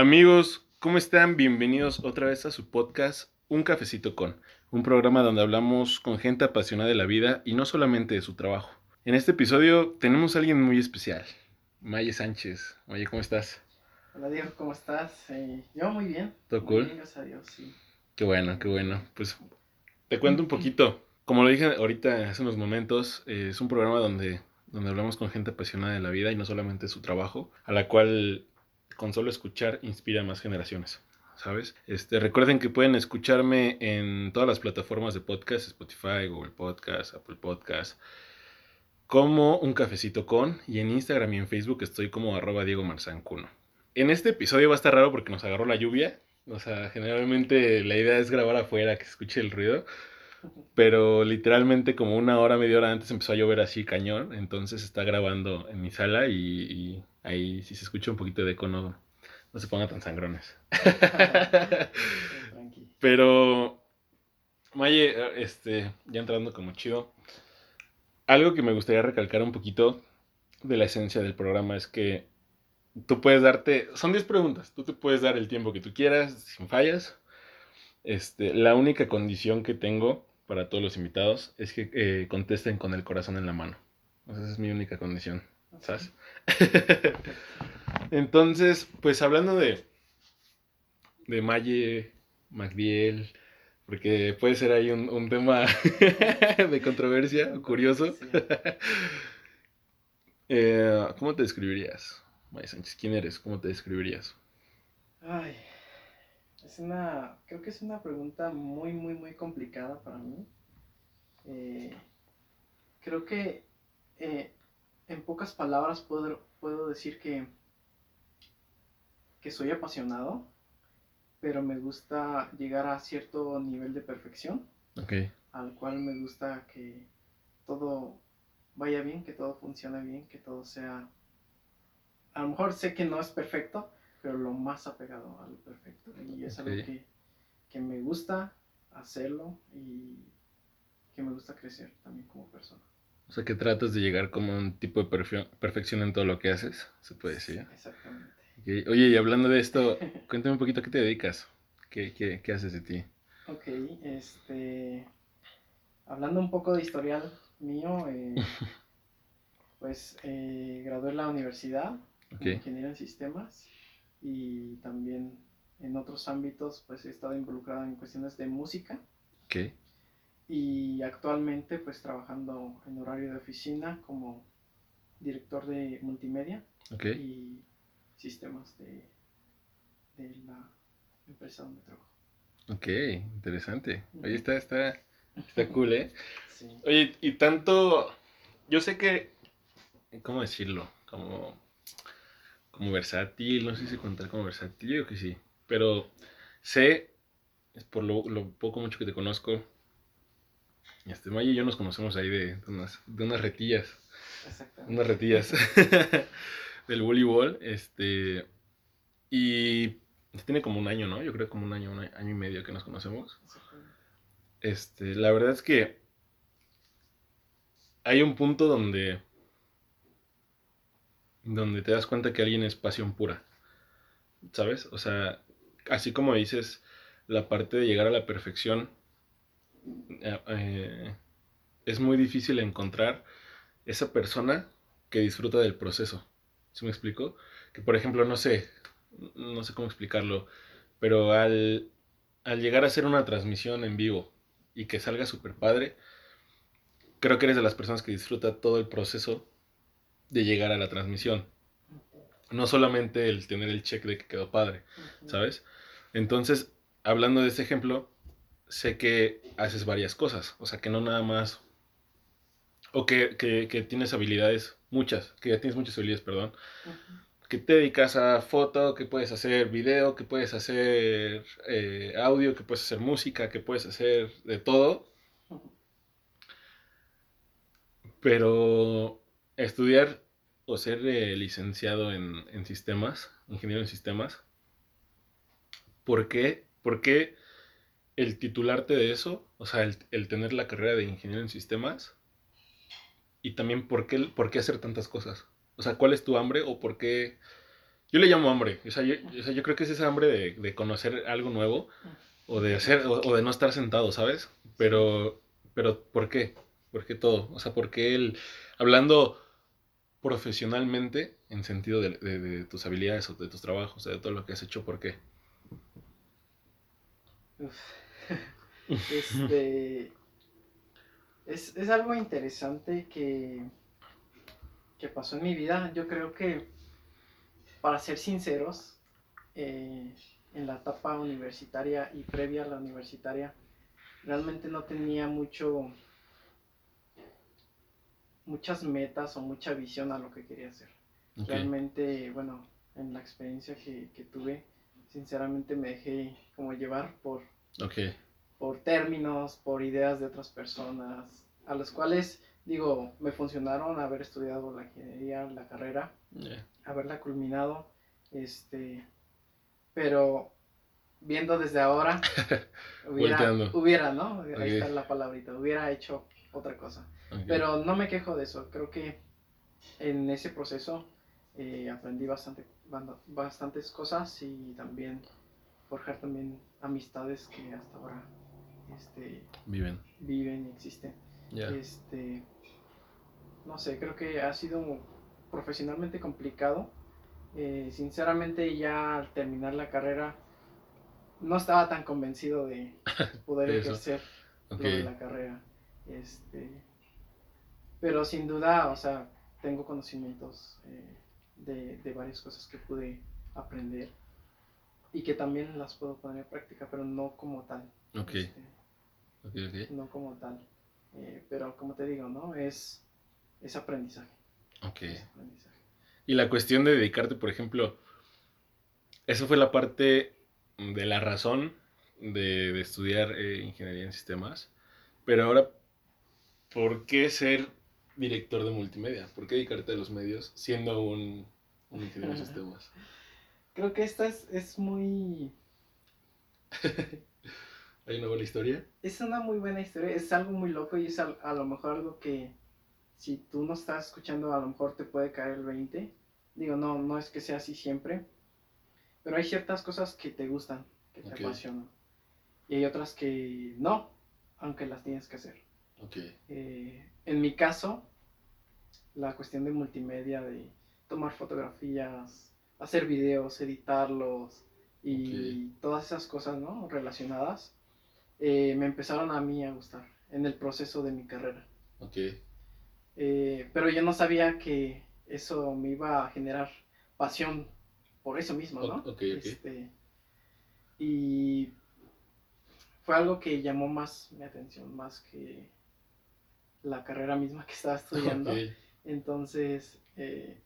Amigos, ¿cómo están? Bienvenidos otra vez a su podcast Un Cafecito con, un programa donde hablamos con gente apasionada de la vida y no solamente de su trabajo. En este episodio tenemos a alguien muy especial, Maye Sánchez. Maye, ¿cómo estás? Hola Diego, ¿cómo estás? Eh, yo muy bien. ¿Todo cool? gracias a Dios, sí. Qué bueno, qué bueno. Pues te cuento un poquito. Como lo dije ahorita hace unos momentos, eh, es un programa donde, donde hablamos con gente apasionada de la vida y no solamente de su trabajo, a la cual con solo escuchar inspira a más generaciones. ¿Sabes? Este, recuerden que pueden escucharme en todas las plataformas de podcast, Spotify, Google Podcast, Apple Podcast, como un cafecito con, y en Instagram y en Facebook estoy como arroba Diego Marzancuno. En este episodio va a estar raro porque nos agarró la lluvia, o sea, generalmente la idea es grabar afuera, que se escuche el ruido. Pero literalmente como una hora, media hora antes empezó a llover así cañón. Entonces está grabando en mi sala y, y ahí si se escucha un poquito de eco no, no se pongan tan sangrones. Pero, Maye, este, ya entrando como chido, algo que me gustaría recalcar un poquito de la esencia del programa es que tú puedes darte, son 10 preguntas, tú te puedes dar el tiempo que tú quieras, sin fallas. Este, la única condición que tengo para todos los invitados es que eh, contesten con el corazón en la mano. O sea, esa es mi única condición, ¿sabes? Entonces, pues hablando de, de Maye, Magdiel, porque puede ser ahí un, un tema de controversia, curioso. Sí. Eh, ¿Cómo te describirías, Maye Sánchez? ¿Quién eres? ¿Cómo te describirías? Ay, es una, creo que es una pregunta muy, muy, muy complicada para mí. Eh, creo que eh, en pocas palabras puedo, puedo decir que, que soy apasionado, pero me gusta llegar a cierto nivel de perfección. Al cual me gusta que todo vaya bien, que todo funcione bien, que todo sea... A lo mejor sé que no es perfecto, pero lo más apegado a lo perfecto. Y es algo que, que me gusta hacerlo y que me gusta crecer también como persona. O sea que tratas de llegar como a un tipo de perfe- perfección en todo lo que haces, se puede decir. Exactamente. Oye, y hablando de esto, cuéntame un poquito a qué te dedicas, qué, qué, qué haces de ti. Ok, este... Hablando un poco de historial mío, eh, pues eh, gradué en la universidad Ok, como ingeniero en sistemas y también en otros ámbitos pues he estado involucrado en cuestiones de música ok, y actualmente pues trabajando en horario de oficina como director de multimedia y sistemas de, de la empresa donde trabajo. Ok, interesante. Oye, está, está, está cool, ¿eh? Sí. Oye, y tanto, yo sé que, ¿cómo decirlo? Como, como versátil, no sé si contar como versátil, yo que sí, pero sé, es por lo, lo poco mucho que te conozco, este, Maya y yo nos conocemos ahí de, de unas, de unas retillas, Exactamente. unas retillas del voleibol, este, y tiene como un año, ¿no? Yo creo como un año, un año y medio que nos conocemos. Este, la verdad es que hay un punto donde donde te das cuenta que alguien es pasión pura. ¿Sabes? O sea, así como dices, la parte de llegar a la perfección eh, eh, es muy difícil encontrar esa persona que disfruta del proceso. ¿Sí me explico? Que por ejemplo, no sé, no sé cómo explicarlo, pero al, al llegar a hacer una transmisión en vivo y que salga súper padre, creo que eres de las personas que disfruta todo el proceso de llegar a la transmisión. No solamente el tener el check de que quedó padre. ¿sabes? Entonces, hablando de este ejemplo, sé que haces varias cosas, o sea, que no nada más, o que, que, que tienes habilidades, muchas, que ya tienes muchas habilidades, perdón, que te dedicas a foto, que puedes hacer video, que puedes hacer eh, audio, que puedes hacer música, que puedes hacer de todo, pero estudiar o ser eh, licenciado en, en sistemas, ingeniero en sistemas, ¿por qué? ¿Por qué el titularte de eso, o sea, el, el tener la carrera de ingeniero en sistemas, y también por qué, por qué hacer tantas cosas? O sea, ¿cuál es tu hambre o por qué Yo le llamo hambre. O sea, yo, o sea, yo creo que es esa hambre de, de conocer algo nuevo o de hacer o, de no estar sentado, ¿sabes? Pero, pero ¿por qué? ¿Por qué todo? O sea, ¿por qué el, hablando profesionalmente, en sentido de, de- tus habilidades o de tus trabajos, o de todo lo que has hecho, ¿por qué? Este. Es, es algo interesante que, que pasó en mi vida. Yo creo que, para ser sinceros, eh, en la etapa universitaria y previa a la universitaria, realmente no tenía mucho muchas metas o mucha visión a lo que quería hacer. Realmente, bueno, en la experiencia que, que tuve, sinceramente me dejé como llevar por, ok, por términos, por ideas de otras personas, a las cuales, digo, me funcionaron haber estudiado la ingeniería, la carrera, haberla culminado, este, pero viendo desde ahora, hubiera, hubiera, ¿no? Ahí está la palabrita, hubiera hecho otra cosa. Pero no me quejo de eso, creo que en ese proceso eh, aprendí bastante, bastantes cosas y también forjar también amistades que hasta ahora este, Viven, viven y existen. Este, no sé, creo que ha sido profesionalmente complicado. Eh, sinceramente ya al terminar la carrera no estaba tan convencido de poder ejercer lo de la carrera. Este, pero sin duda, o sea, tengo conocimientos eh, de, de varias cosas que pude aprender y que también las puedo poner en práctica, pero no como tal. ok, este, ok, ok, no como tal. Eh, pero como te digo, ¿no? Es, es aprendizaje. ok. es aprendizaje. Y la cuestión de dedicarte, por ejemplo, eso fue la parte de la razón de, de estudiar eh, ingeniería en sistemas. Pero ahora, ¿por qué ser director de multimedia? ¿Por qué dedicarte a los medios siendo un, un ingeniero en sistemas? Creo que esta es, es muy... ¿Hay una buena historia? Es una muy buena historia, es algo muy loco y es a, lo mejor algo que si tú no estás escuchando a lo mejor te puede caer el 20. Digo, no, no es que sea así siempre, pero hay ciertas cosas que te gustan, que te Ok. apasionan. Y hay otras que no, aunque las tienes que hacer. Ok, Eh, en mi caso, la cuestión de multimedia, de tomar fotografías, hacer videos, editarlos y todas esas cosas ¿no? relacionadas, eh, me empezaron a mí a gustar en el proceso de mi carrera. ok, Eh, pero yo no sabía que eso me iba a generar pasión por eso mismo, ¿no? O- ok, ok. Este, y fue algo que llamó más mi atención, más que la carrera misma que estaba estudiando. Entonces, eh,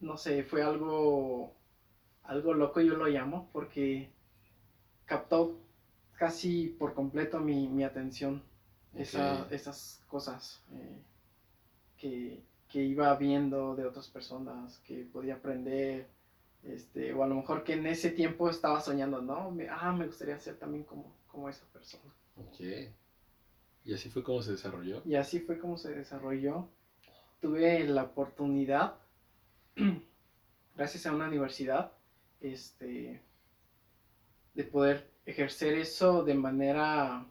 no sé, fue algo, algo loco, yo lo llamo, porque captó casi por completo mi, mi atención esa- esas cosas eh, que, que iba viendo de otras personas, que podía aprender, este, o a lo mejor que en ese tiempo estaba soñando, ¿no? Me- ah, me gustaría ser también como, como esa persona. ok. Y así fue como se desarrolló. Y así fue como se desarrolló. Tuve la oportunidad, gracias a una universidad, este, de poder ejercer eso de manera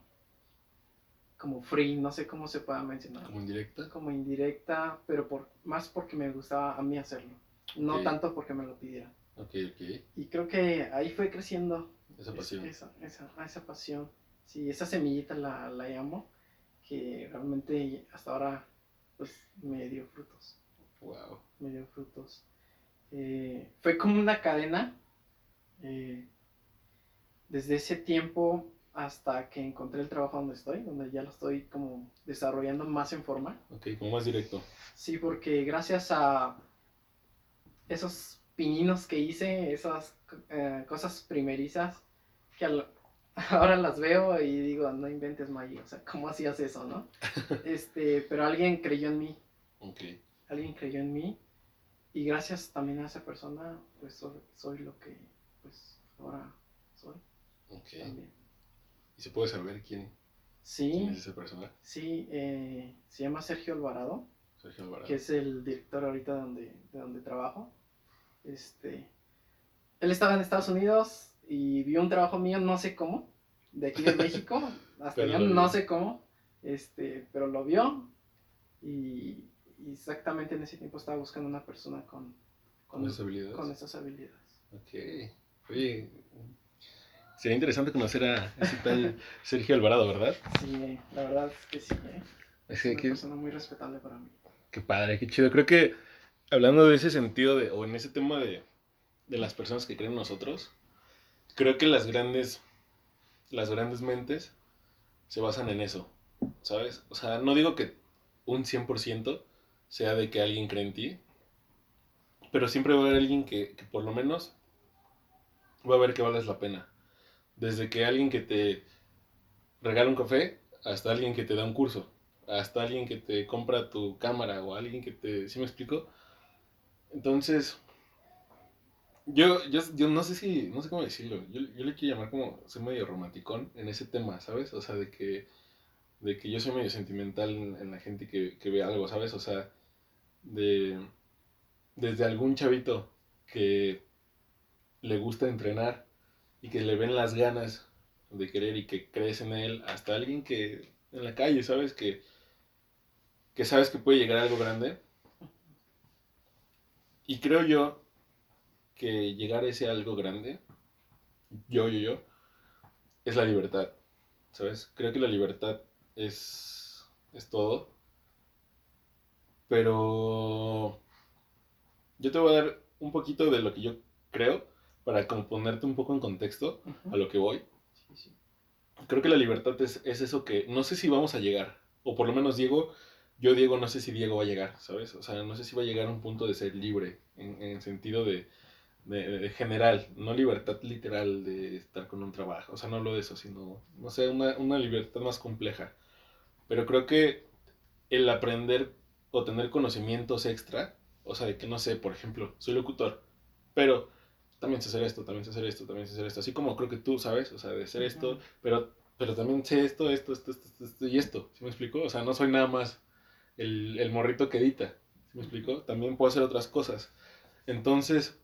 como free, no sé cómo se pueda mencionar, Como indirecta. como indirecta, pero por, más porque me gustaba a mí hacerlo, no tanto porque me lo. Ok, ok. Y creo que ahí fue creciendo Esa es- pasión. Esa, esa, esa pasión. Sí, esa semillita la, la llamo, que realmente hasta ahora pues me dio frutos, Wow. me dio frutos. Eh, fue como una cadena, eh, desde ese tiempo hasta que encontré el trabajo donde estoy, donde ya lo estoy como desarrollando más en forma. Ok, como más directo. Sí, porque gracias a esos pininos que hice, esas eh, cosas primerizas, que al- ahora las veo y digo, no inventes Maggie, o sea, ¿cómo hacías eso, no? Este, pero alguien creyó en mí, Ok. Alguien creyó en mí y gracias también a esa persona, pues soy, soy lo que, pues, ahora soy Ok. también. ¿Y se puede saber quién, quién Sí, es esa persona? sí, eh, se llama Sergio Alvarado. Sergio Alvarado. que es el director ahorita donde, de donde trabajo. Este, él estaba en Estados Unidos y vio un trabajo mío, no sé cómo, de aquí de México, hasta allá no sé cómo, este, pero lo vio y, y exactamente en ese tiempo estaba buscando una persona con, Con esas habilidades. con esas habilidades. Ok. Oye, sería interesante conocer a ese tal Sergio Alvarado, ¿verdad? Sí, la verdad es que sí, ¿eh? Es es que, una qué, persona muy respetable para mí. qué padre, qué chido. Creo que hablando de ese sentido, de, o en ese tema de, de las personas que creen en nosotros, creo que las grandes, las grandes mentes se basan en eso, ¿sabes? O sea, no digo que un 100% sea de que alguien cree en ti, pero siempre va a haber alguien que, que por lo menos va a ver que vales la pena. Desde que alguien que te regala un café hasta alguien que te da un curso, hasta alguien que te compra tu cámara o alguien que te... ¿Sí me explico? Entonces, yo, yo, yo no sé si, no sé cómo decirlo, yo, yo le quiero llamar como, soy medio romanticón en ese tema, ¿sabes? O sea, de que, de que yo soy medio sentimental en, en la gente que, que ve algo, ¿sabes? O sea, de, desde algún chavito que le gusta entrenar y que le ven las ganas de querer y que crees en él, hasta alguien que en la calle, ¿sabes? Que, que sabes que puede llegar a algo grande. Y creo yo que llegar a ese algo grande, yo, yo, yo, es la libertad, ¿sabes? Creo que la libertad es, es todo. Pero yo te voy a dar un poquito de lo que yo creo para como ponerte un poco en contexto a lo que voy. Sí, sí. Creo que la libertad es, es eso que no sé si vamos a llegar, o por lo menos Diego, yo Diego no sé si Diego va a llegar, ¿sabes? O sea, no sé si va a llegar a un punto de ser libre, en, en sentido de, de- de general, no libertad literal de estar con un trabajo, o sea, no hablo de eso, sino, no sé, una, una libertad más compleja. Pero creo que el aprender o tener conocimientos extra, o sea, de que no sé, por ejemplo, soy locutor, pero también sé hacer esto, también sé hacer esto, también sé hacer esto, así como creo que tú sabes, o sea, de hacer esto, pero, pero también sé esto, esto, esto, esto, y esto, ¿sí me explico? O sea, no soy nada más el, el morrito que edita, ¿sí me explico? También puedo hacer otras cosas. Entonces,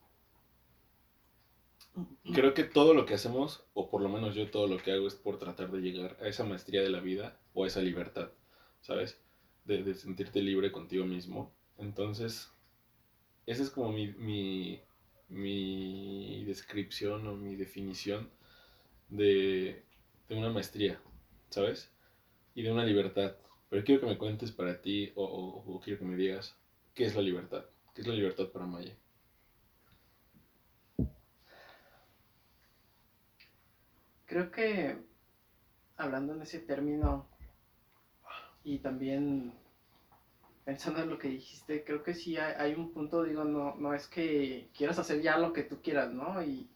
creo que todo lo que hacemos, o por lo menos yo todo lo que hago es por tratar de llegar a esa maestría de la vida o a esa libertad, ¿sabes? De, de sentirte libre contigo mismo. Entonces, esa es como mi, mi, mi descripción o mi definición de, de una maestría, ¿sabes? Y de una libertad. Pero quiero que me cuentes para ti o, quiero que me digas qué es la libertad. ¿Qué es la libertad para Maya? Creo que hablando en ese término y también pensando en lo que dijiste, creo que sí hay, hay un punto, digo, no, no es que quieras hacer ya lo que tú quieras, ¿no? Y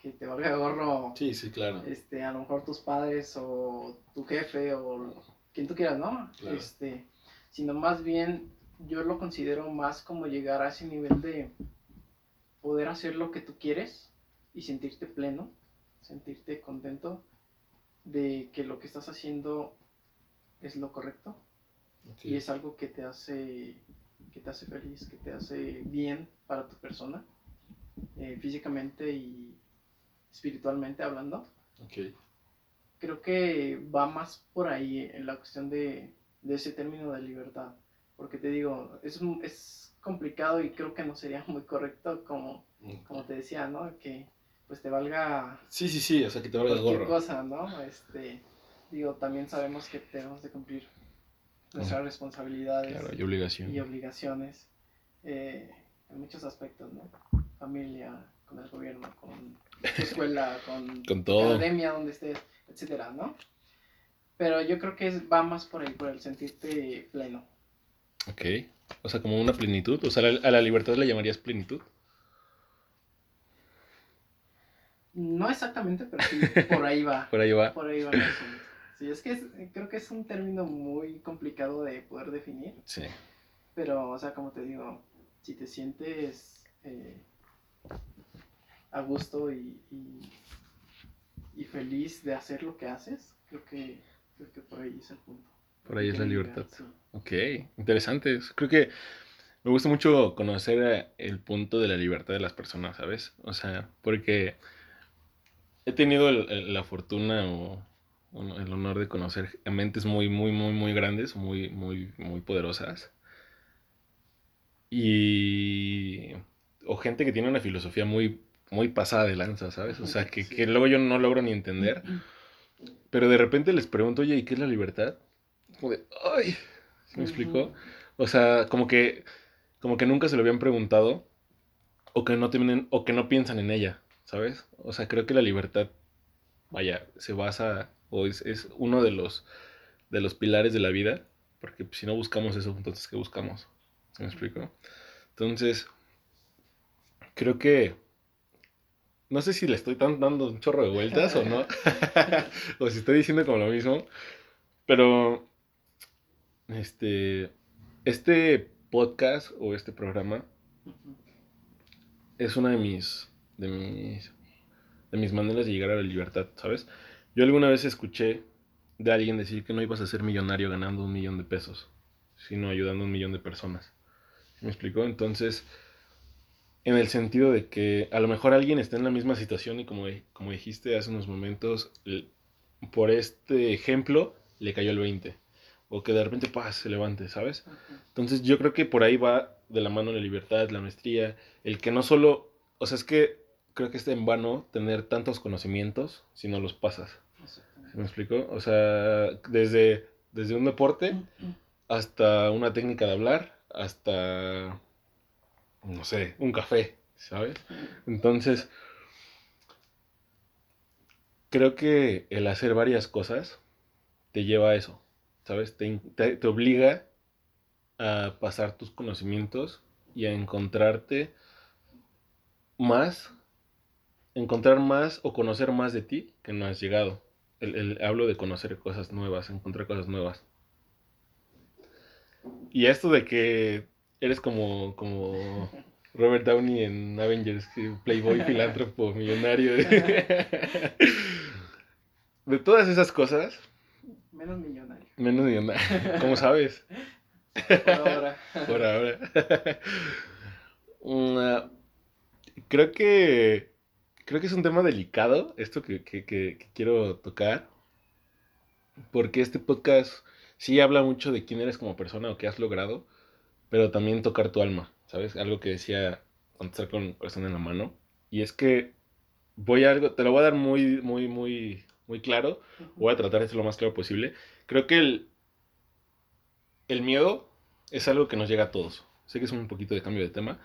que te valga gorro, Sí, sí, claro. este, a lo mejor tus padres o tu jefe o quien tú quieras, ¿no? Claro. Este, sino más bien yo lo considero más como llegar a ese nivel de poder hacer lo que tú quieres y sentirte pleno, sentirte contento de que lo que estás haciendo es lo correcto y es algo que te hace que te hace feliz, que te hace bien para tu persona, eh, físicamente y espiritualmente hablando. Creo que va más por ahí en la cuestión de, de ese término de libertad, porque te digo, es, es complicado y creo que no sería muy correcto como, como te decía, ¿no? Que pues te valga Sí, sí, sí, o sea, que te valga gorro. cosa, ¿no? Este, digo, también sabemos que tenemos de cumplir nuestras responsabilidades Claro, hay obligación. y obligaciones eh, en muchos aspectos, ¿no? Familia, con el gobierno, con tu escuela, con, Con todo. academia donde estés, etcétera, ¿no? Pero yo creo que es- va más por ahí, por el sentirte pleno. Ok. O sea, como una plenitud. O sea, a la libertad le llamarías plenitud. No exactamente, pero sí, por ahí va. Por ahí va. Por ahí va el. Sí, es que es- creo que es un término muy complicado de poder definir. Sí. Pero, o sea, como te digo, si te sientes eh, a gusto y, y, y feliz de hacer lo que haces, creo que, creo que por ahí es el punto. Por ahí es la libertad. sí. Ok, interesante. Creo que me gusta mucho conocer eh, el punto de la libertad de las personas, ¿sabes? O sea, porque he tenido la fortuna o, el honor de conocer mentes muy, muy, muy, muy grandes, muy, muy, muy poderosas. Y... o gente que tiene una filosofía muy, muy pasada de lanza, ¿sabes? O sea, que, que luego yo no logro ni entender. Pero de repente les pregunto, oye, ¿y qué es la libertad? Como de, ay, ¿me explicó? O sea, como que, como que nunca se lo habían preguntado o que no tienen, o que no piensan en ella, ¿sabes? O sea, creo que la libertad, vaya, se basa o es, uno de los, de los pilares de la vida, porque si no buscamos eso, entonces ¿qué buscamos? ¿Me explico? Entonces, creo que no sé si le estoy dando un chorro de vueltas o no. o si estoy diciendo como lo mismo. Pero este, este podcast o este programa es una de mis, de mis, de mis maneras de llegar a la libertad, ¿sabes? Yo alguna vez escuché de alguien decir que no ibas a ser millonario ganando un millón de pesos, sino ayudando a un millón de personas. ¿Me explicó? Entonces, en el sentido de que a lo mejor alguien está en la misma situación y como, como dijiste hace unos momentos, por este ejemplo le cayó el 20. O que de repente paz, se levante, ¿sabes? Entonces yo creo que por ahí va de la mano la libertad, la maestría, el que no solo, o sea, es que creo que está en vano tener tantos conocimientos si no los pasas. ¿Me explico? O sea, desde, desde un deporte hasta una técnica de hablar, hasta no sé, un café, ¿sabes? Entonces, creo que el hacer varias cosas te lleva a eso, ¿sabes? Te, te, obliga a pasar tus conocimientos y a encontrarte más, encontrar más o conocer más de ti que no has llegado. El, hablo de conocer cosas nuevas, encontrar cosas nuevas. Y esto de que eres como, como Robert Downey en Avengers, playboy, filántropo, millonario. De todas esas cosas. Menos millonario. Menos millonario. ¿Cómo sabes? Por ahora. Por ahora. Mm, creo que. Creo que es un tema delicado esto que, que quiero tocar. Porque este podcast sí habla mucho de quién eres como persona o qué has logrado pero también tocar tu alma, ¿sabes? Algo que decía contestar con el corazón en la mano. Y es que voy a algo, te lo voy a dar muy, muy, muy, muy claro. Voy a tratar de ser lo más claro posible. Creo que el, el miedo es algo que nos llega a todos. Sé que es un poquito de cambio de tema,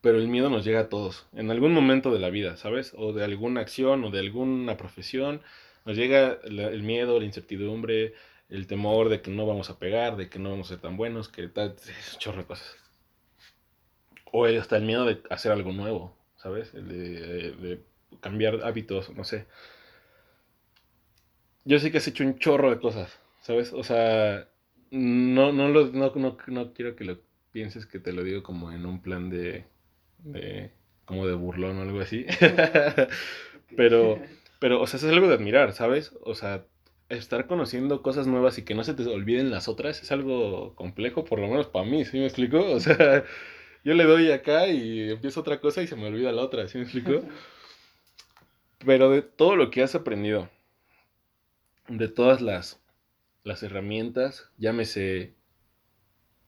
pero el miedo nos llega a todos. En algún momento de la vida, ¿sabes? O de alguna acción o de alguna profesión. Nos llega el miedo, la incertidumbre, el temor de que no vamos a pegar, de que no vamos a ser tan buenos, que tal, es un chorro de cosas. O hasta el miedo de hacer algo nuevo, ¿sabes? El de, cambiar hábitos, no sé. Yo sé que has hecho un chorro de cosas, ¿sabes? O sea, no, no, lo, no, no, quiero que lo pienses que te lo digo como en un plan de, de como de burlón o algo así. pero, pero, o sea, es algo de admirar, ¿sabes? O sea, estar conociendo cosas nuevas y que no se te olviden las otras es algo complejo, por lo menos para mí, ¿sí me explico? O sea, yo le doy acá y empiezo otra cosa y se me olvida la otra, ¿sí me explico? Pero de todo lo que has aprendido, de todas las, las herramientas, llámese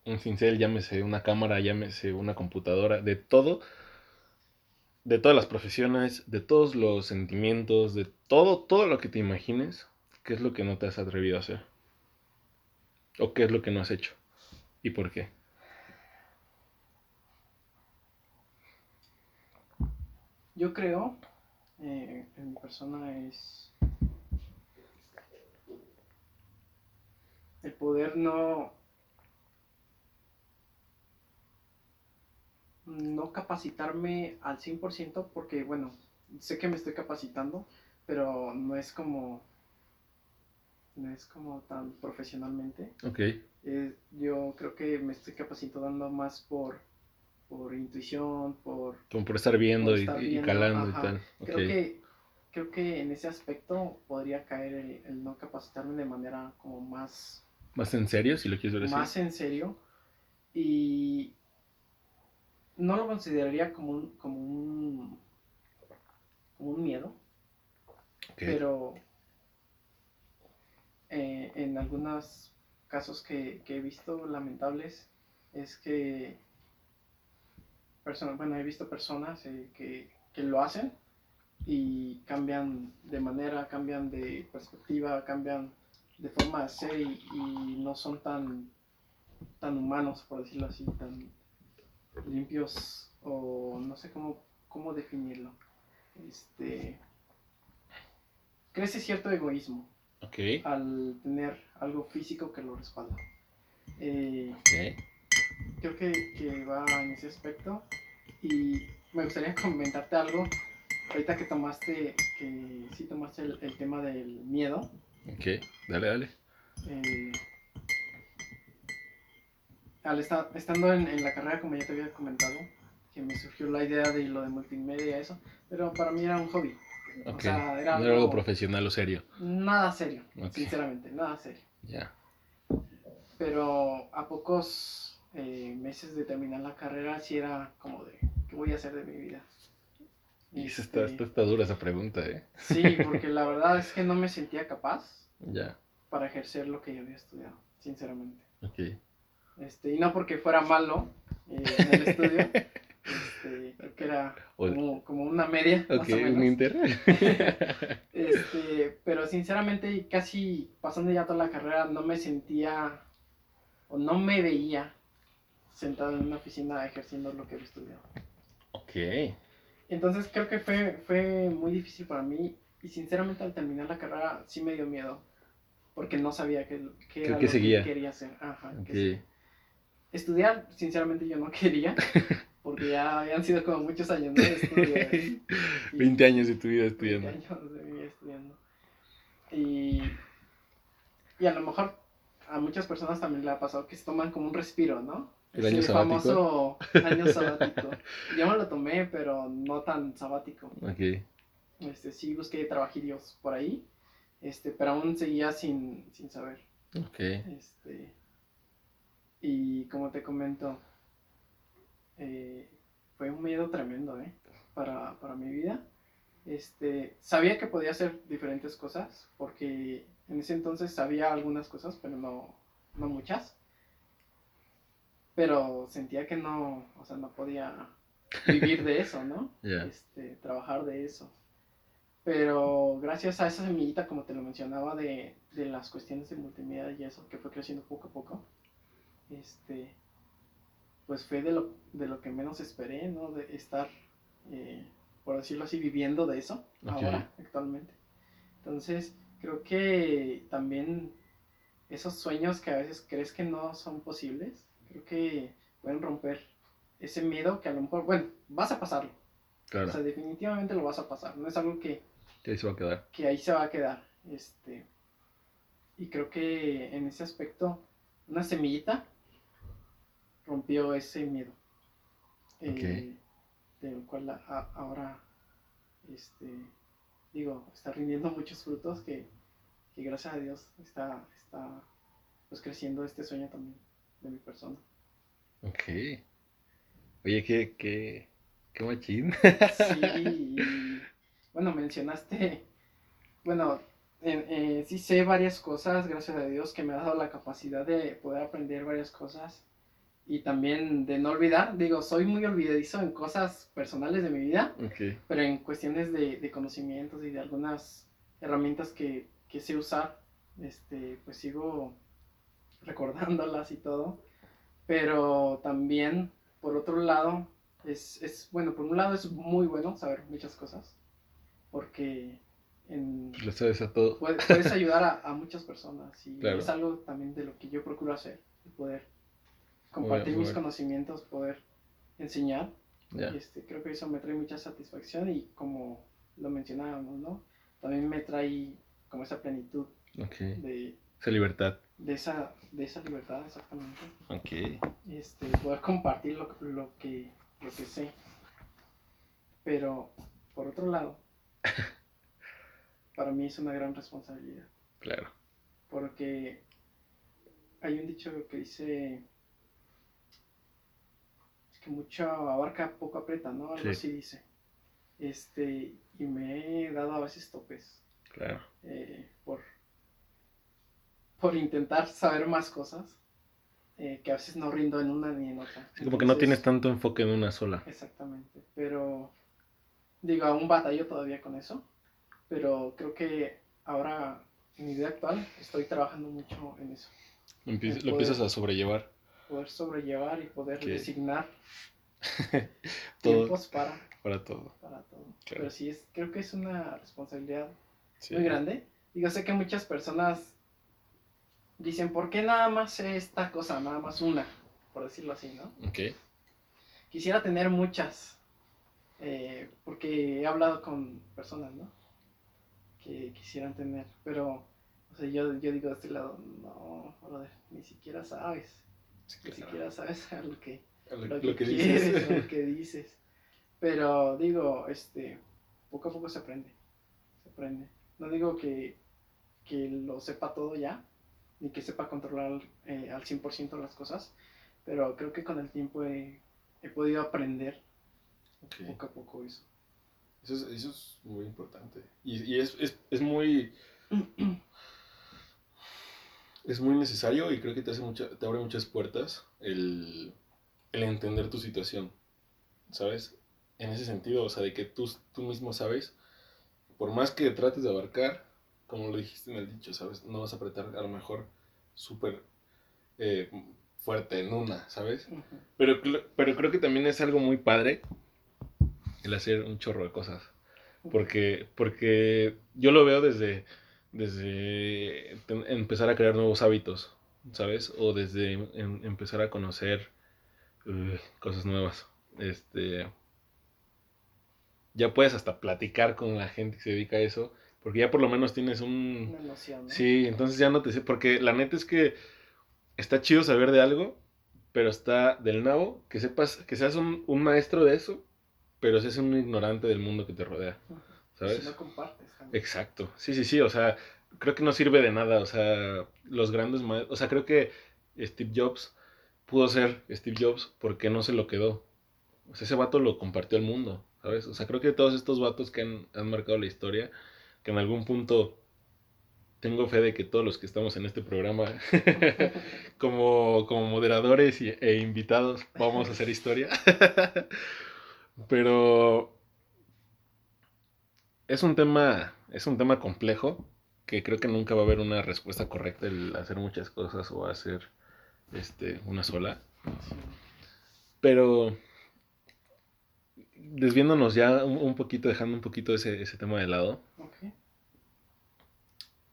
un cincel, llámese una cámara, llámese una computadora, de todo, de todas las profesiones, de todos los sentimientos, de todo, todo lo que te imagines, ¿Qué es lo que no te has atrevido a hacer? ¿O qué es lo que no has hecho? ¿Y por qué? Yo creo eh, en mi persona es el poder no no capacitarme al 100% porque bueno, sé que me estoy capacitando, pero no es como no es como tan profesionalmente. Ok. Eh, yo creo que me estoy capacitando más por, por intuición, por... Como por estar viendo, y, calando y tal. Creo, que, creo que en ese aspecto podría caer el, no capacitarme de manera como más... ¿Más en serio, si lo quieres ver así? Más en serio. Y, no lo consideraría como un, como un, como un miedo, pero eh, en algunos casos que, he visto lamentables es que personas, bueno, he visto personas eh, que, que lo hacen y cambian de manera, cambian de perspectiva, cambian de forma de ser y, no son tan, tan humanos, por decirlo así, tan limpios o no sé cómo, cómo definirlo. Este, crece cierto egoísmo al tener algo físico que lo respalda. Eh, creo que, que va en ese aspecto y me gustaría comentarte algo ahorita que tomaste, que sí tomaste el, tema del miedo. Ok, dale, dale. Eh, al estando en, la carrera, como ya te había comentado, que me surgió la idea de lo de multimedia, eso, pero para mí era un hobby. O sea, era no era algo profesional o serio. Nada serio, sinceramente, nada serio. Ya. Pero a pocos eh, meses de terminar la carrera, sí era como de, ¿qué voy a hacer de mi vida? Y está, está, dura esa pregunta, ¿eh? Sí, porque la verdad es que no me sentía capaz ya. para ejercer lo que yo había estudiado, sinceramente. Este, y no porque fuera malo eh, en el estudio, este, creo que era como, como una media. Ok, un inter. este, pero sinceramente, casi pasando ya toda la carrera, no me sentía o no me veía sentado en una oficina ejerciendo lo que había estudiado. Ok. Entonces creo que fue, fue muy difícil para mí y sinceramente al terminar la carrera sí me dio miedo porque no sabía qué, qué era lo que quería hacer. Ajá, Estudiar, sinceramente yo no quería porque ya habían sido como muchos años de estudio. 20 años de tu vida estudiando. 20 años de mi vida estudiando. Y, y a lo mejor a muchas personas también le ha pasado que se toman como un respiro, ¿no? El año famoso año sabático. Yo me lo tomé, pero no tan sabático. Ok. Este, sí busqué trabajillos por ahí, este, pero aún seguía sin, sin saber. Ok. Este, y como te comento, eh, fue un miedo tremendo, ¿eh? Para, para mi vida. Este, sabía que podía hacer diferentes cosas, porque en ese entonces sabía algunas cosas, pero no, no muchas pero sentía que no, o sea, no podía vivir de eso, ¿no? Este, trabajar de eso. Pero gracias a esa semillita, como te lo mencionaba, de, de, las cuestiones de multimedia y eso, que fue creciendo poco a poco, este, pues fue de lo, de lo que menos esperé, ¿no? De estar, eh, por decirlo así, viviendo de eso ahora, actualmente. Entonces, creo que también esos sueños que a veces crees que no son posibles, creo que pueden romper ese miedo que a lo mejor, bueno, vas a pasarlo. Claro. O sea, definitivamente lo vas a pasar. No es algo que... Que ahí se va a quedar. Que ahí se va a quedar. Este, y creo que en ese aspecto, una semillita rompió ese miedo. Eh, del cual ahora, este, digo, está rindiendo muchos frutos que, que gracias a Dios está, está pues creciendo este sueño también de mi persona. Ok. Oye, qué, qué, qué machín. Sí, bueno, mencionaste, bueno, eh, sí sé varias cosas, gracias a Dios, que me ha dado la capacidad de poder aprender varias cosas y también de no olvidar. Digo, soy muy olvidadizo en cosas personales de mi vida, okay. pero en cuestiones de, de, conocimientos y de algunas herramientas que, que sé usar, este, pues sigo recordándolas y todo. Pero también, por otro lado, es, es, bueno, por un lado es muy bueno saber muchas cosas, porque en, Lo sabes a todo. Puedes, ayudar a, a, muchas personas y es algo también de lo que yo procuro hacer, poder compartir mis conocimientos, poder enseñar. Este, creo que eso me trae mucha satisfacción y como lo mencionábamos, ¿no? También me trae como esa plenitud de esa libertad. De esa, de esa libertad, exactamente. Ok. Este, poder compartir lo, lo, que, lo que sé. Pero, por otro lado, para mí es una gran responsabilidad. Claro. Porque hay un dicho que dice, que mucho abarca, poco aprieta, ¿no? Algo Sí. así dice. Este, y me he dado a veces topes Claro. eh, por, por intentar saber más cosas, eh, que a veces no rindo en una ni en otra. Sí, como que no tienes tanto enfoque en una sola. Exactamente, pero digo, aún batallo todavía con eso, pero creo que ahora, en mi vida actual, estoy trabajando mucho en eso. Empie- lo empiezas a sobrellevar. Poder sobrellevar y poder designar tiempos para, Para todo. para todo. Claro. Pero sí, es, creo que es una responsabilidad Sí. muy grande. Digo, sé que muchas personas dicen, ¿por qué nada más esta cosa? Nada más una, por decirlo así, ¿no? Ok. Quisiera tener muchas, eh, porque he hablado con personas, ¿no? Que quisieran tener, pero, o sea, yo, yo digo de este lado, no, brother, ni siquiera sabes, Sí, ni claro. siquiera sabes a lo que, Lo, lo lo que, que quieres, dices. lo que dices. Pero digo, este, poco a poco se aprende, se aprende. No digo que, que lo sepa todo ya, ni que sepa controlar eh, al 100% las cosas, pero creo que con el tiempo he, he podido aprender Ok. poco a poco eso. Eso es, eso es muy importante. Y, y es, es, es muy. Es muy necesario y creo que te, hace mucha, te abre muchas puertas el, el entender tu situación. ¿Sabes? En ese sentido, o sea, de que tú, tú mismo sabes, por más que trates de abarcar, como lo dijiste en el dicho, ¿sabes? No vas a apretar a lo mejor súper eh, fuerte en una, ¿sabes? Pero, pero creo que también es algo muy padre el hacer un chorro de cosas. Porque, porque yo lo veo desde, desde empezar a crear nuevos hábitos, ¿sabes? O desde em- empezar a conocer uh, cosas nuevas. Este, ya puedes hasta platicar con la gente que se dedica a eso, porque ya por lo menos tienes un, Una noción, ¿no? Sí, entonces ya no te sé, porque la neta es que está chido saber de algo, pero está del nabo que sepas, que seas un, un maestro de eso, pero seas un ignorante del mundo que te rodea. ¿Sabes? Si no compartes. también. Exacto, sí, sí, sí, o sea, creo que no sirve de nada, o sea, los grandes maestros, o sea, creo que Steve Jobs pudo ser Steve Jobs porque no se lo quedó, o sea, ese vato lo compartió al mundo, ¿sabes? O sea, creo que todos estos vatos que han, han marcado la historia, que en algún punto tengo fe de que todos los que estamos en este programa, como, como moderadores y- e invitados, vamos a hacer historia. Pero es un tema, es un tema complejo que creo que nunca va a haber una respuesta correcta el hacer muchas cosas o hacer este, una sola. Pero desviándonos ya un, un poquito, dejando un poquito ese, ese tema de lado,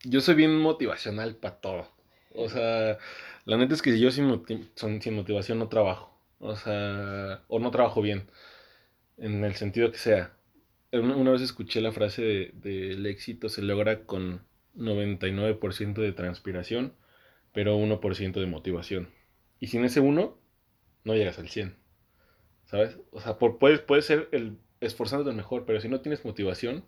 yo soy bien motivacional para todo. O sea, la neta es que yo sin, moti- son- sin motivación no trabajo. O sea, o no trabajo bien. En el sentido que sea. Una, vez escuché la frase de, de el éxito se logra con 99% de transpiración, pero 1% de motivación. Y sin ese 1, no llegas al 100. ¿Sabes? O sea, por, puedes, puedes ser el esforzándote mejor, pero si no tienes motivación,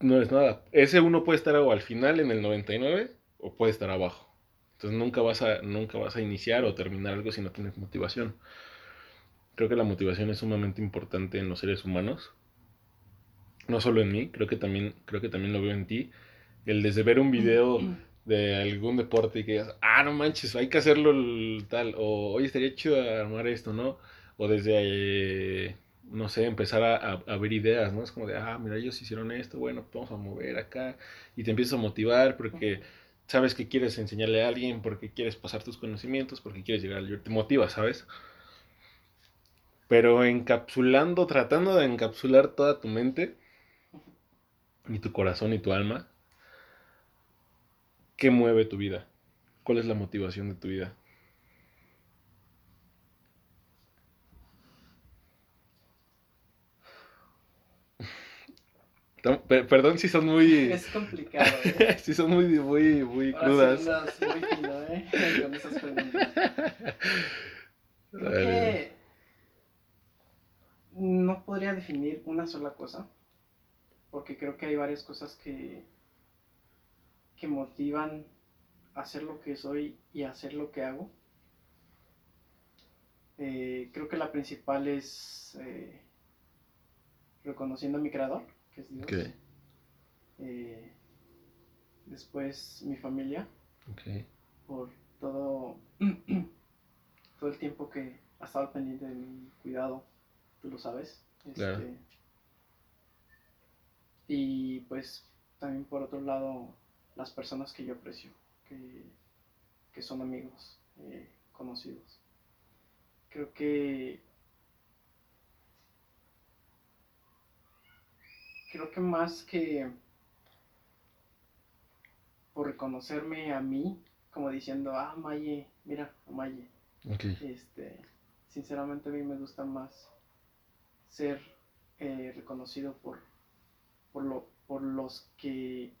no eres nada. Ese uno puede estar al final en el 99 o puede estar abajo. Entonces nunca vas a, nunca vas a iniciar o terminar algo si no tienes motivación. Creo que la motivación es sumamente importante en los seres humanos. No solo en mí, creo que también, creo que también lo veo en ti. El desde ver un video de algún deporte y que digas, ah, no manches, hay que hacerlo tal, o oye, estaría chido armar esto, ¿no? O desde, eh, no sé, empezar a, a- a ver ideas, ¿no? Es como de, ah, mira, ellos hicieron esto, bueno, pues vamos a mover acá, y te empiezas a motivar porque sabes que quieres enseñarle a alguien, porque quieres pasar tus conocimientos, porque quieres llegar al te motiva, ¿sabes? Pero encapsulando, tratando de encapsular toda tu mente, y tu corazón y tu alma, ¿qué mueve tu vida? ¿Cuál es la motivación de tu vida? Perdón si son muy. Es complicado, ¿eh? si son muy, muy, muy crudas. sí andas muy fino, ¿eh? Con esas preguntas. Creo Dale. que no podría definir una sola cosa, porque creo que hay varias cosas que, que motivan a hacer lo que soy y a hacer lo que hago. Eh, creo que la principal es eh, reconociendo a mi creador, que es Dios. Ok. Eh, después mi familia, Ok. por todo, todo el tiempo que ha estado pendiente de mi cuidado, tú lo sabes. Claro. Y pues también por otro lado, las personas que yo aprecio, que, que son amigos, eh, conocidos. Creo que creo que más que por reconocerme a mí, como diciendo, ah, Maye, mira, Maye, Ok. este, sinceramente a mí me gusta más ser eh, reconocido por, por, lo, por los que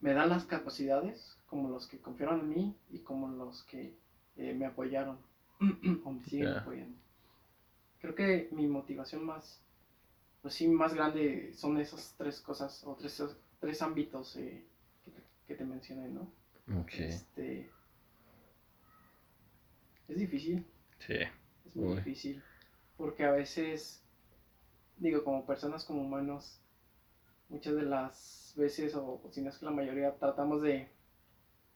me dan las capacidades, como los que confiaron en mí y como los que eh, me apoyaron o me siguen Ya. apoyando. Creo que mi motivación más, pues sí, más grande son esas tres cosas o tres, tres ámbitos eh, que, te, que te mencioné, ¿no? Ok. Este, es difícil, Sí. es muy Uy. difícil, porque a veces, digo, como personas, como humanos, muchas de las veces, o si no es que la mayoría, tratamos de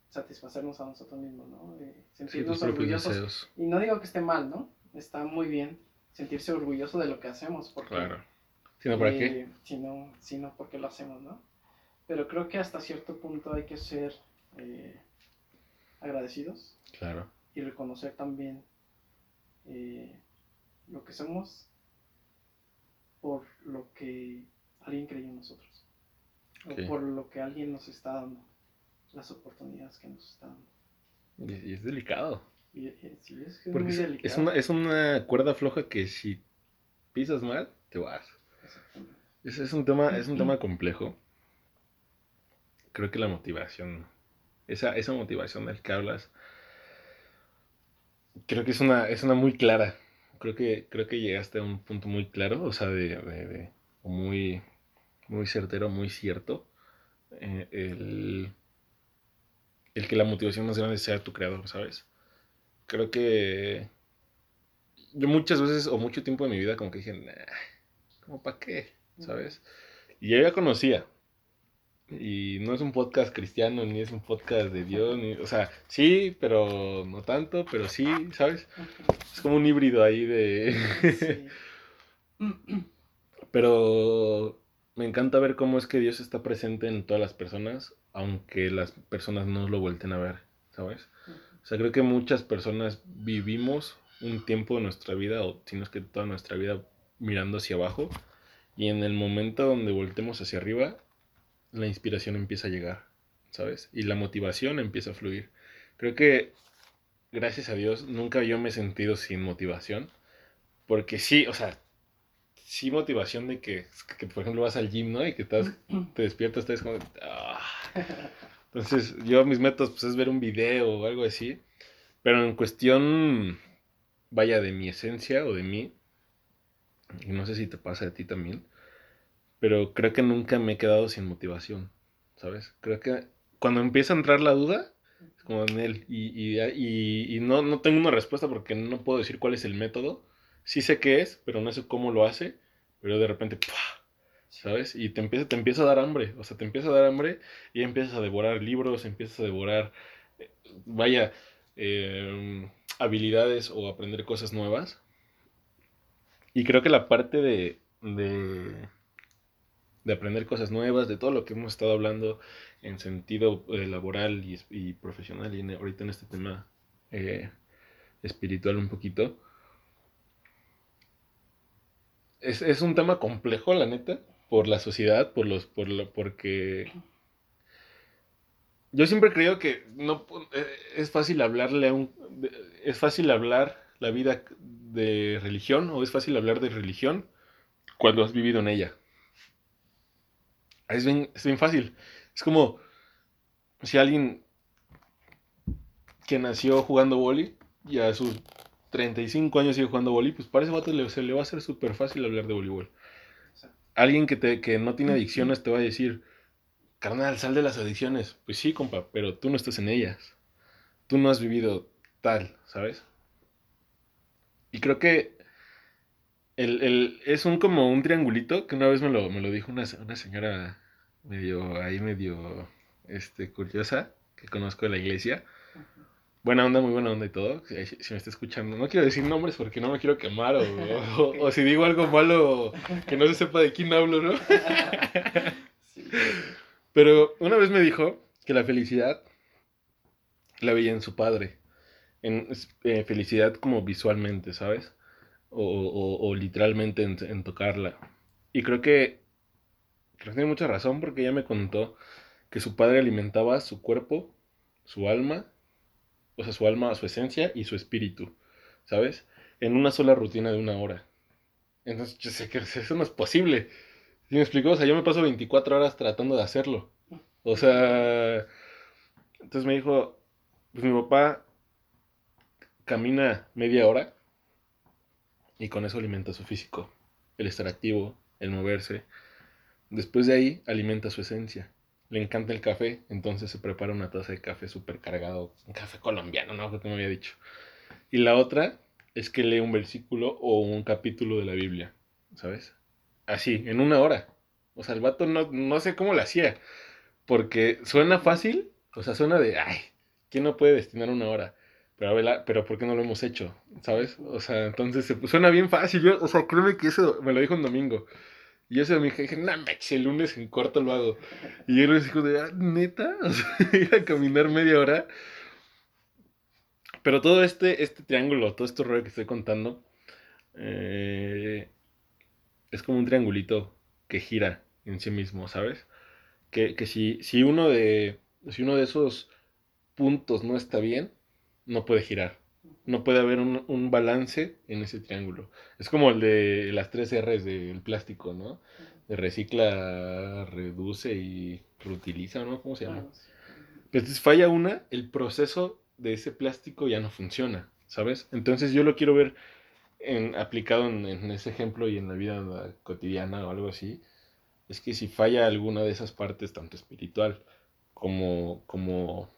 satisfacernos a nosotros mismos, ¿no? De Sí, sentirnos tus propios orgullosos. deseos. Y no digo que esté mal, ¿no? Está muy bien sentirse orgulloso de lo que hacemos, porque Claro. Sino para qué? eh, sino, sino porque lo hacemos, ¿no? Pero creo que hasta cierto punto hay que ser eh, agradecidos Claro. y reconocer también eh, lo que somos por lo que alguien creyó en nosotros. O por lo que alguien nos está dando, las oportunidades que nos está dando. Y, y es delicado. Y, y sí, es, que es Porque muy es, delicado. es una, es una cuerda floja que si pisas mal, te vas. Exactamente. Es, es un tema, es un tema complejo. Creo que la motivación, esa, esa motivación del que hablas, creo que es una, es una muy clara. Creo que, creo que llegaste a un punto muy claro, o sea, de, de- muy, muy certero, muy cierto. eh, el, el que la motivación más grande sea tu creador, ¿sabes? Creo que yo muchas veces o mucho tiempo de mi vida como que dije, nah, ¿cómo para qué? ¿Sabes? Y yo ya conocía. Y no es un podcast cristiano, ni es un podcast de Dios, ni, o sea, sí, pero no tanto, pero sí, ¿sabes? Es como un híbrido ahí de... Sí. Pero me encanta ver cómo es que Dios está presente en todas las personas, aunque las personas no lo vuelten a ver, ¿sabes? O sea, creo que muchas personas vivimos un tiempo de nuestra vida, o si no es que toda nuestra vida, mirando hacia abajo, y en el momento donde voltemos hacia arriba, la inspiración empieza a llegar, ¿sabes? Y la motivación empieza a fluir. Creo que, gracias a Dios, nunca yo me he sentido sin motivación, porque sí, o sea, sí motivación de que, que, por ejemplo, vas al gym, ¿no? Y que estás, te despiertas, estás como... "Ah". Entonces, yo mis métodos pues, es ver un video o algo así. Pero en cuestión, vaya, de mi esencia o de mí, y no sé si te pasa a ti también, pero creo que nunca me he quedado sin motivación, ¿sabes? Creo que cuando empieza a entrar la duda, es como en él, y, y, y, y no, no tengo una respuesta porque no puedo decir cuál es el método. Sí sé qué es, pero no sé cómo lo hace, pero de repente. ¿sabes? Y te empieza, te empieza a dar hambre, o sea, te empieza a dar hambre y empiezas a devorar libros, empiezas a devorar, eh, vaya, eh, habilidades o aprender cosas nuevas. Y creo que la parte de, de, de aprender cosas nuevas, de todo lo que hemos estado hablando en sentido eh, laboral y, y profesional, y en- ahorita en este tema eh, espiritual un poquito, es, es un tema complejo, la neta, por la sociedad, por los, por lo, porque yo siempre creo que no eh, es fácil hablarle a un, es fácil hablar la vida de religión o es fácil hablar de religión cuando has vivido en ella. Es bien, es fácil. Es como si alguien que nació jugando boli y a sus 35 años sigue jugando boli, pues para ese vato le- se le va a hacer súper fácil hablar de voleibol. Alguien que, te, que no tiene adicciones te va a decir, carnal, sal de las adicciones. Pues sí, compa, pero tú no estás en ellas. Tú no has vivido tal, ¿sabes? Y creo que el, el, es un como un triangulito que una vez me lo, me lo dijo una, una señora medio ahí medio este, curiosa que conozco de la iglesia. Buena onda, muy buena onda y todo. Si, me está escuchando, no quiero decir nombres porque no me quiero quemar o, o, o si digo algo malo que no se sepa de quién hablo, ¿no? Pero una vez me dijo que la felicidad la veía en su padre. En eh, felicidad como visualmente, ¿sabes? O, o, o literalmente en, en, tocarla. Y creo que, creo que tiene mucha razón porque ella me contó que su padre alimentaba su cuerpo, su alma, o sea, su alma, su esencia y su espíritu, ¿sabes? En una sola rutina de una hora. Entonces, yo sé que eso no es posible. ¿Sí me explicó? O sea, yo me paso 24 horas tratando de hacerlo. O sea, entonces me dijo, pues mi papá camina media hora y con eso alimenta su físico, el estar activo, el moverse. Después de ahí alimenta su esencia. Le encanta el café, entonces se prepara una taza de café súper cargado, un café colombiano, ¿no? Como había dicho. Y la otra es que lee un versículo o un capítulo de la Biblia, ¿sabes? Así, en una hora. O sea, el vato no, no sé cómo lo hacía, porque suena fácil, o sea, suena de, ay, ¿quién no puede destinar una hora? Pero, a ver, pero ¿por qué no lo hemos hecho? ¿Sabes? O sea, entonces suena bien fácil. Yo, o sea, créeme que eso me lo dijo un domingo. Y yo se me dije, no, el lunes en corto lo hago. Y yo le dije, de, ah, neta, o sea, ir a caminar media hora. Pero todo este, este triángulo, todo este rollo que estoy contando, eh, es como un triangulito que gira en sí mismo, ¿sabes? Que, que si, si, uno de, si uno de esos puntos no está bien, no puede girar. No puede haber un, un, balance en ese triángulo. Es como el de las tres R's del plástico, ¿no? De recicla, reduce y reutiliza, ¿no? ¿Cómo se llama? Entonces falla una, el proceso de ese plástico ya no funciona, ¿sabes? Entonces yo lo quiero ver en, aplicado en, en, ese ejemplo y en la vida cotidiana o algo así. Es que si falla alguna de esas partes, tanto espiritual como, como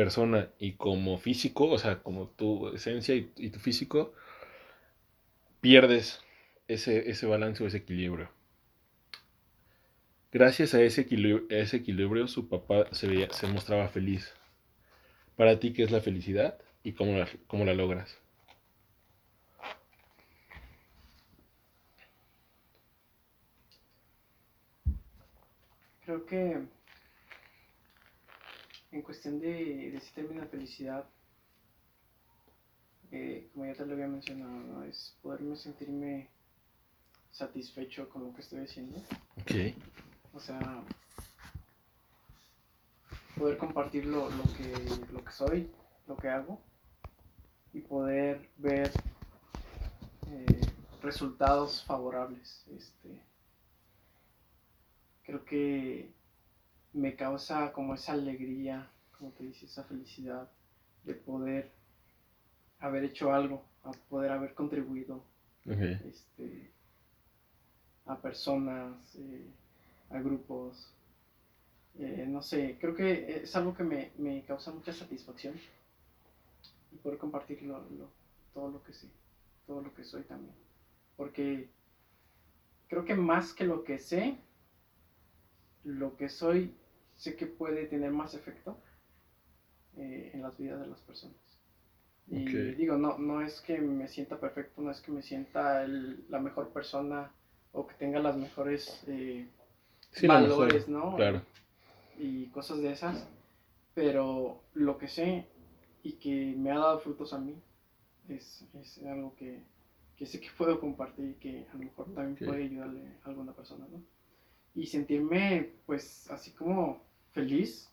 persona y como físico, o sea, como tu esencia y, tu físico, pierdes ese, ese, balance o ese equilibrio. Gracias a ese equilibrio, ese equilibrio su papá se, veía, se mostraba feliz. Para ti, ¿qué es la felicidad y cómo la, cómo la logras? Creo que en cuestión de, de ese término de felicidad, eh, como ya te lo había mencionado, ¿no? es poderme sentirme satisfecho con lo que estoy haciendo. Ok. O sea, poder compartir lo, lo, que, lo que soy, lo que hago, y poder ver eh, resultados favorables. Este, creo que me causa como esa alegría, como te dice, esa felicidad de poder haber hecho algo, a poder haber contribuido okay. este, a personas, eh, a grupos. Eh, no sé, creo que es algo que me, me, causa mucha satisfacción y poder compartir lo, lo, todo lo que sé, todo lo que soy también. Porque creo que más que lo que sé, lo que soy sé que puede tener más efecto eh, en las vidas de las personas. Y okay. digo, no, no es que me sienta perfecto, no es que me sienta el, la mejor persona o que tenga las mejores eh, sí, valores, mejor, ¿no? Claro. Y cosas de esas, pero lo que sé y que me ha dado frutos a mí es, es algo que, que sé que puedo compartir y que a lo mejor también okay. puede ayudarle a alguna persona, ¿no? Y sentirme, pues, así como feliz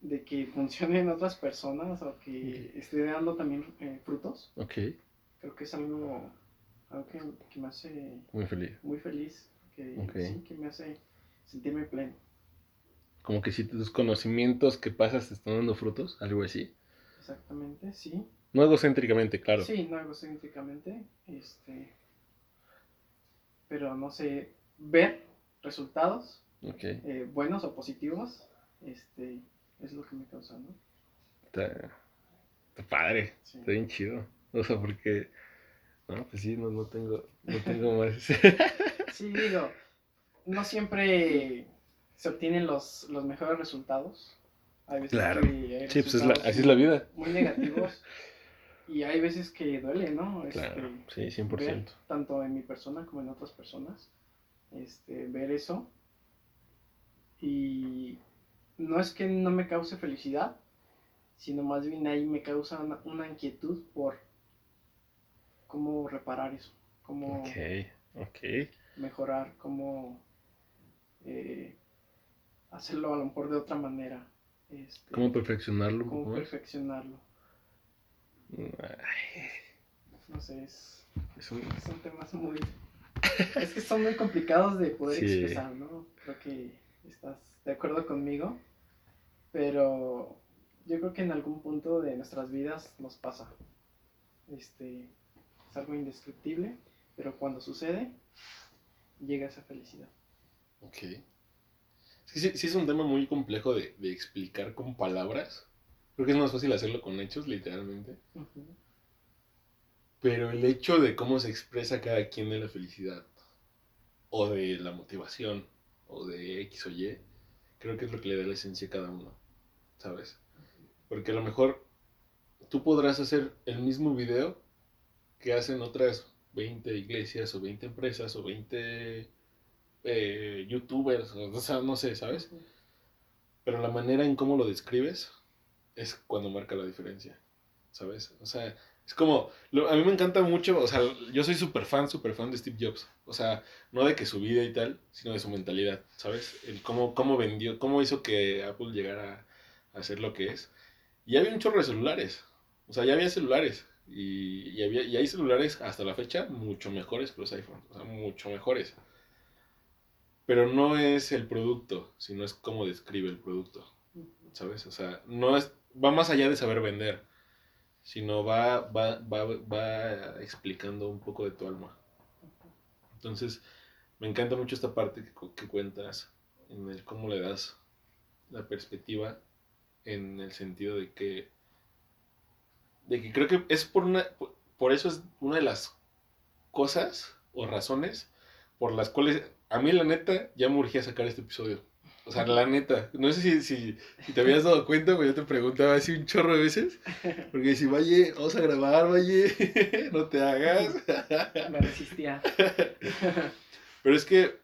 de que funcione en otras personas o que okay. esté dando también eh, frutos. Ok. Creo que es algo, algo que, que, me hace muy feliz. Muy feliz, que, okay. sí, que me hace sentirme pleno. Como que si tus conocimientos que pasas te están dando frutos, algo así. Exactamente, sí. No egocéntricamente, claro. Sí, no egocéntricamente, este, pero no sé, ver resultados okay. eh, buenos o positivos, este, es lo que me causa, ¿no? Está, está padre, sí. está bien chido. O sea, porque... No, pues sí, no, no tengo, no tengo más. sí, digo, no siempre se obtienen los, los mejores resultados. Hay veces Claro. que hay Sí, pues es la- así es la vida. Muy negativos. y hay veces que duele, ¿no? Claro, Este, sí, 100%. ver, tanto en mi persona como en otras personas, este, ver eso. Y no es que no me cause felicidad, sino más bien ahí me causa una, una inquietud por cómo reparar eso, cómo mejorar, cómo eh, hacerlo a lo mejor de otra manera. Este, ¿Cómo perfeccionarlo cómo perfeccionarlo. Ay, No sé, es, es un- son temas muy... es que son muy complicados de poder Sí. expresar, ¿no? Creo que estás de acuerdo conmigo, pero yo creo que en algún punto de nuestras vidas nos pasa. Este, es algo indescriptible, pero cuando sucede, llega esa felicidad. Ok. Sí, sí, sí es un tema muy complejo de, de explicar con palabras. Creo que es más fácil hacerlo con hechos, literalmente. Ujú. Pero el hecho de cómo se expresa cada quien de la felicidad, o de la motivación, o de X o Y, creo que es lo que le da la esencia a cada uno, ¿sabes? Porque a lo mejor tú podrás hacer el mismo video que hacen otras 20 iglesias, o 20 empresas, o 20 eh, youtubers, o, sea, no sé, ¿sabes? Pero la manera en cómo lo describes es cuando marca la diferencia, ¿sabes? O sea, es como, a mí me encanta mucho, o sea, yo soy súper fan, súper fan de Steve Jobs, o sea, no de que su vida y tal, sino de su mentalidad, ¿sabes? El cómo, cómo vendió, cómo hizo que Apple llegara a, ser lo que es. Y había un chorro de celulares, o sea, ya había celulares, y, y había, y hay celulares hasta la fecha mucho mejores que los iPhones, o sea, mucho mejores. Pero no es el producto, sino es cómo describe el producto. ¿sabes? O sea, no es, va más allá de saber vender, sino va, va, va, va explicando un poco de tu alma. Entonces, me encanta mucho esta parte que, que cuentas, en el cómo le das la perspectiva, en el sentido de que, de que creo que es por una, por eso es una de las cosas o razones por las cuales a mí la neta ya me urgía sacar este episodio. O sea, la neta, no sé si, si, si te habías dado cuenta, pero yo te preguntaba así un vachorro de veces. Porque si, vaya, vamos a grabar, vaya, no te hagas. Me resistía. Pero es que,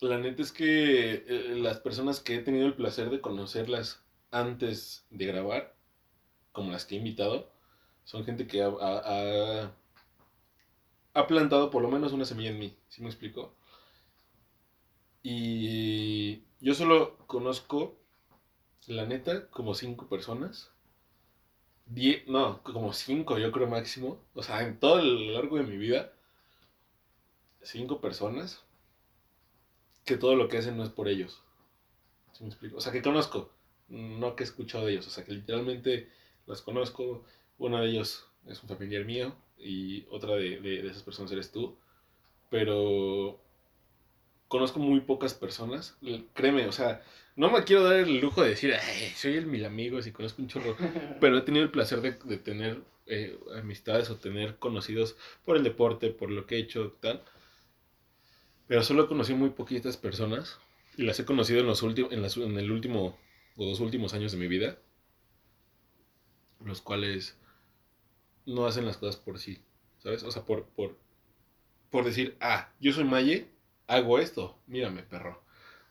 la neta es que eh, las personas que he tenido el placer de conocerlas antes de grabar, como las que he invitado, son gente que ha, ha- ha- ha plantado por lo menos una semilla en mí, ¿sí me explico? Y yo solo conozco, la neta, como cinco personas. Die- no, como cinco yo creo máximo. O sea, en todo lo largo de mi vida, cinco personas que todo lo que hacen no es por ellos. ¿Sí me explico? O sea, que conozco, no que he escuchado de ellos. O sea, que literalmente las conozco. Uno de ellos es un familiar mío y otra de, de- de esas personas eres tú. Pero conozco muy pocas personas. Créeme, o sea, no me quiero dar el lujo de decir, "Ay, soy el mil amigos y conozco un chorro. Pero he tenido el placer de, de tener eh, amistades o tener conocidos por el deporte, por lo que he hecho, tal. Pero solo conocí muy poquitas personas y las he conocido en, los en, las- en el último o dos últimos años de mi vida, los cuales no hacen las cosas por sí, ¿sabes? O sea, por, por, por decir, ah, yo soy Maye, hago esto, mírame, perro.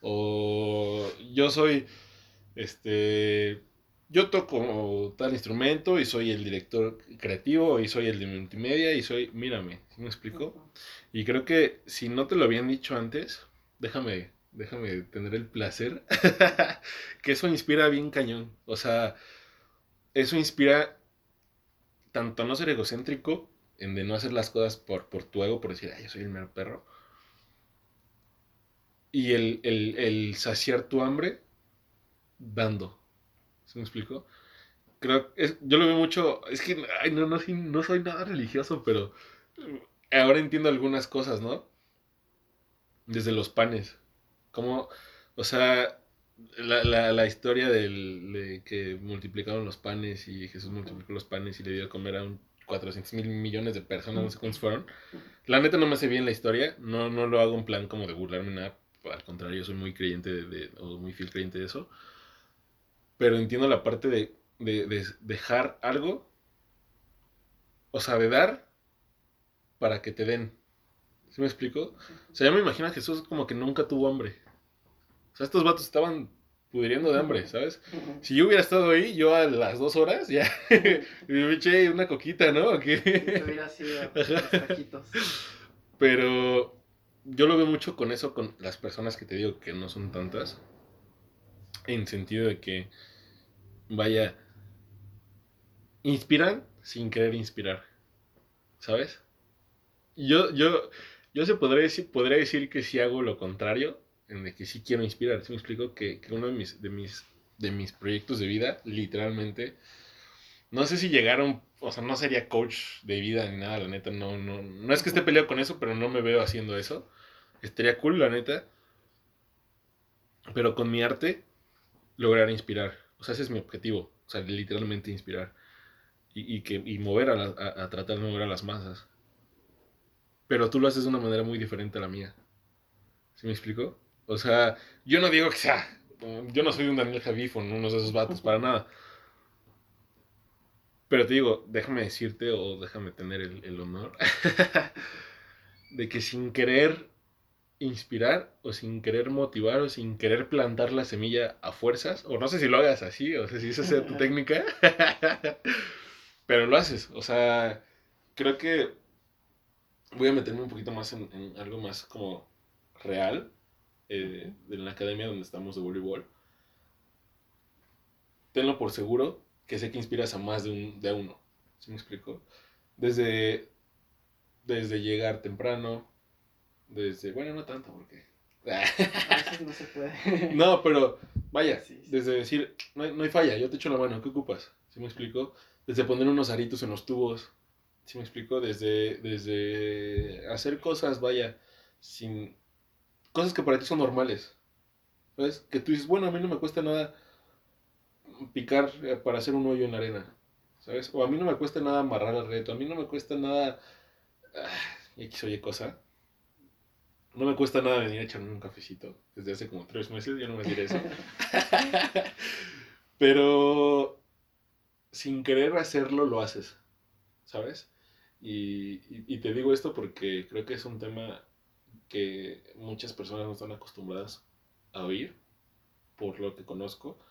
O yo soy, este, yo toco tal instrumento y soy el director creativo y soy el de multimedia y soy, mírame, ¿sí me explico? Y creo que si no te lo habían dicho antes, déjame, déjame tener el placer, que eso inspira bien cañón. O sea, eso inspira tanto a no ser egocéntrico, en de no hacer las cosas por, por tu ego, por decir, ay, yo soy el mero perro. Y el, el, el saciar tu hambre dando. ¿Se me explico? Creo es, yo lo veo mucho, es que ay, no, no, no soy nada religioso, pero ahora entiendo algunas cosas, ¿no? Desde los panes. Como, o sea, la, la, la historia del, de que multiplicaron los panes y Jesús multiplicó los panes y le dio a comer a un 400 mil millones de personas, no sé cuántos fueron. La neta no me hace bien la historia, no, no lo hago en plan como de burlarme nada, al contrario, soy muy creyente de, o muy fiel creyente de eso. Pero entiendo la parte de, de dejar algo, o sea, de dar para que te den. ¿Sí me explico? O sea, ya me imagino a Jesús como que nunca tuvo hambre. O sea, estos vatos estaban pudriendo de hambre, ¿sabes? Si yo hubiera estado ahí, yo a las dos horas, ya me eché una coquita, ¿no? hubiera sido taquitos. Pero yo lo veo mucho con eso, con las personas que te digo que no son tantas. En sentido de que, vaya, inspiran sin querer inspirar, ¿sabes? Yo, yo, yo se podría decir, podría decir que si hago lo contrario, en el que sí quiero inspirar. ¿Sí me explico? Que, uno de mis, de, mis, de mis proyectos de vida, literalmente, no sé si llegaron, o sea, no sería coach de vida ni nada, la neta, no, no, no es que esté peleado con eso, pero no me veo haciendo eso. Estaría cool, la neta. Pero con mi arte, lograr inspirar. O sea, ese es mi objetivo. O sea, literalmente inspirar. Y, que, y mover a, a tratar de mover a las masas. Pero tú lo haces de una manera muy diferente a la mía. ¿Sí me explico? O sea, yo no digo que sea. Yo no soy un Daniel Javif o uno de esos vatos para nada. Pero te digo, déjame decirte o déjame tener el, honor de que sin querer inspirar o sin querer motivar o sin querer plantar la semilla a fuerzas, o no sé si lo hagas así, o sé si esa sea tu técnica, pero lo haces. O sea, creo que voy a meterme un poquito más en, en algo más como real eh, de la academia donde estamos de voleibol, tenlo por seguro que sé que inspiras a más de, un, de uno. ¿Sí me explico? Desde, desde llegar temprano, desde, bueno, no tanto porque... no se puede. no, pero vaya, desde decir, no hay, no hay, falla, yo te echo la mano, ¿qué ocupas? ¿Sí me explico? Desde poner unos aritos en los tubos, ¿sí me explico? Desde, desde hacer cosas, vaya, sin, cosas que para ti son normales. ¿Sabes? Que tú dices, bueno, a mí no me cuesta nada picar eh, para hacer un hoyo en la arena. ¿Sabes? O a mí no me cuesta nada amarrar el reto. A mí no me cuesta nada. Ah, X oye cosa. No me cuesta nada venir a echarme un cafecito. Desde hace como tres meses, yo no me diré eso. Pero sin querer hacerlo, lo haces. ¿Sabes? Y, y, te digo esto porque creo que es un tema que muchas personas no están acostumbradas a oír, por lo que conozco,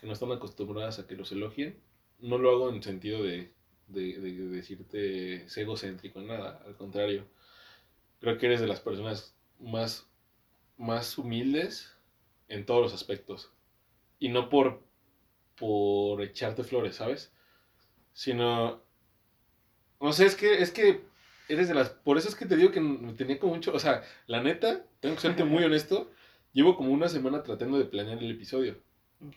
que no están acostumbradas a que los elogien. No lo hago en sentido de, de, de decirte egocéntrico, nada, al contrario. Creo que eres de las personas más, más humildes en todos los aspectos. Y no por, por echarte flores, ¿sabes? Sino, no sé, es que, es que eres de las... Por eso es que te digo que me tenía como mucho... O sea, la neta, tengo que serte muy honesto, llevo como una semana tratando de planear el episodio.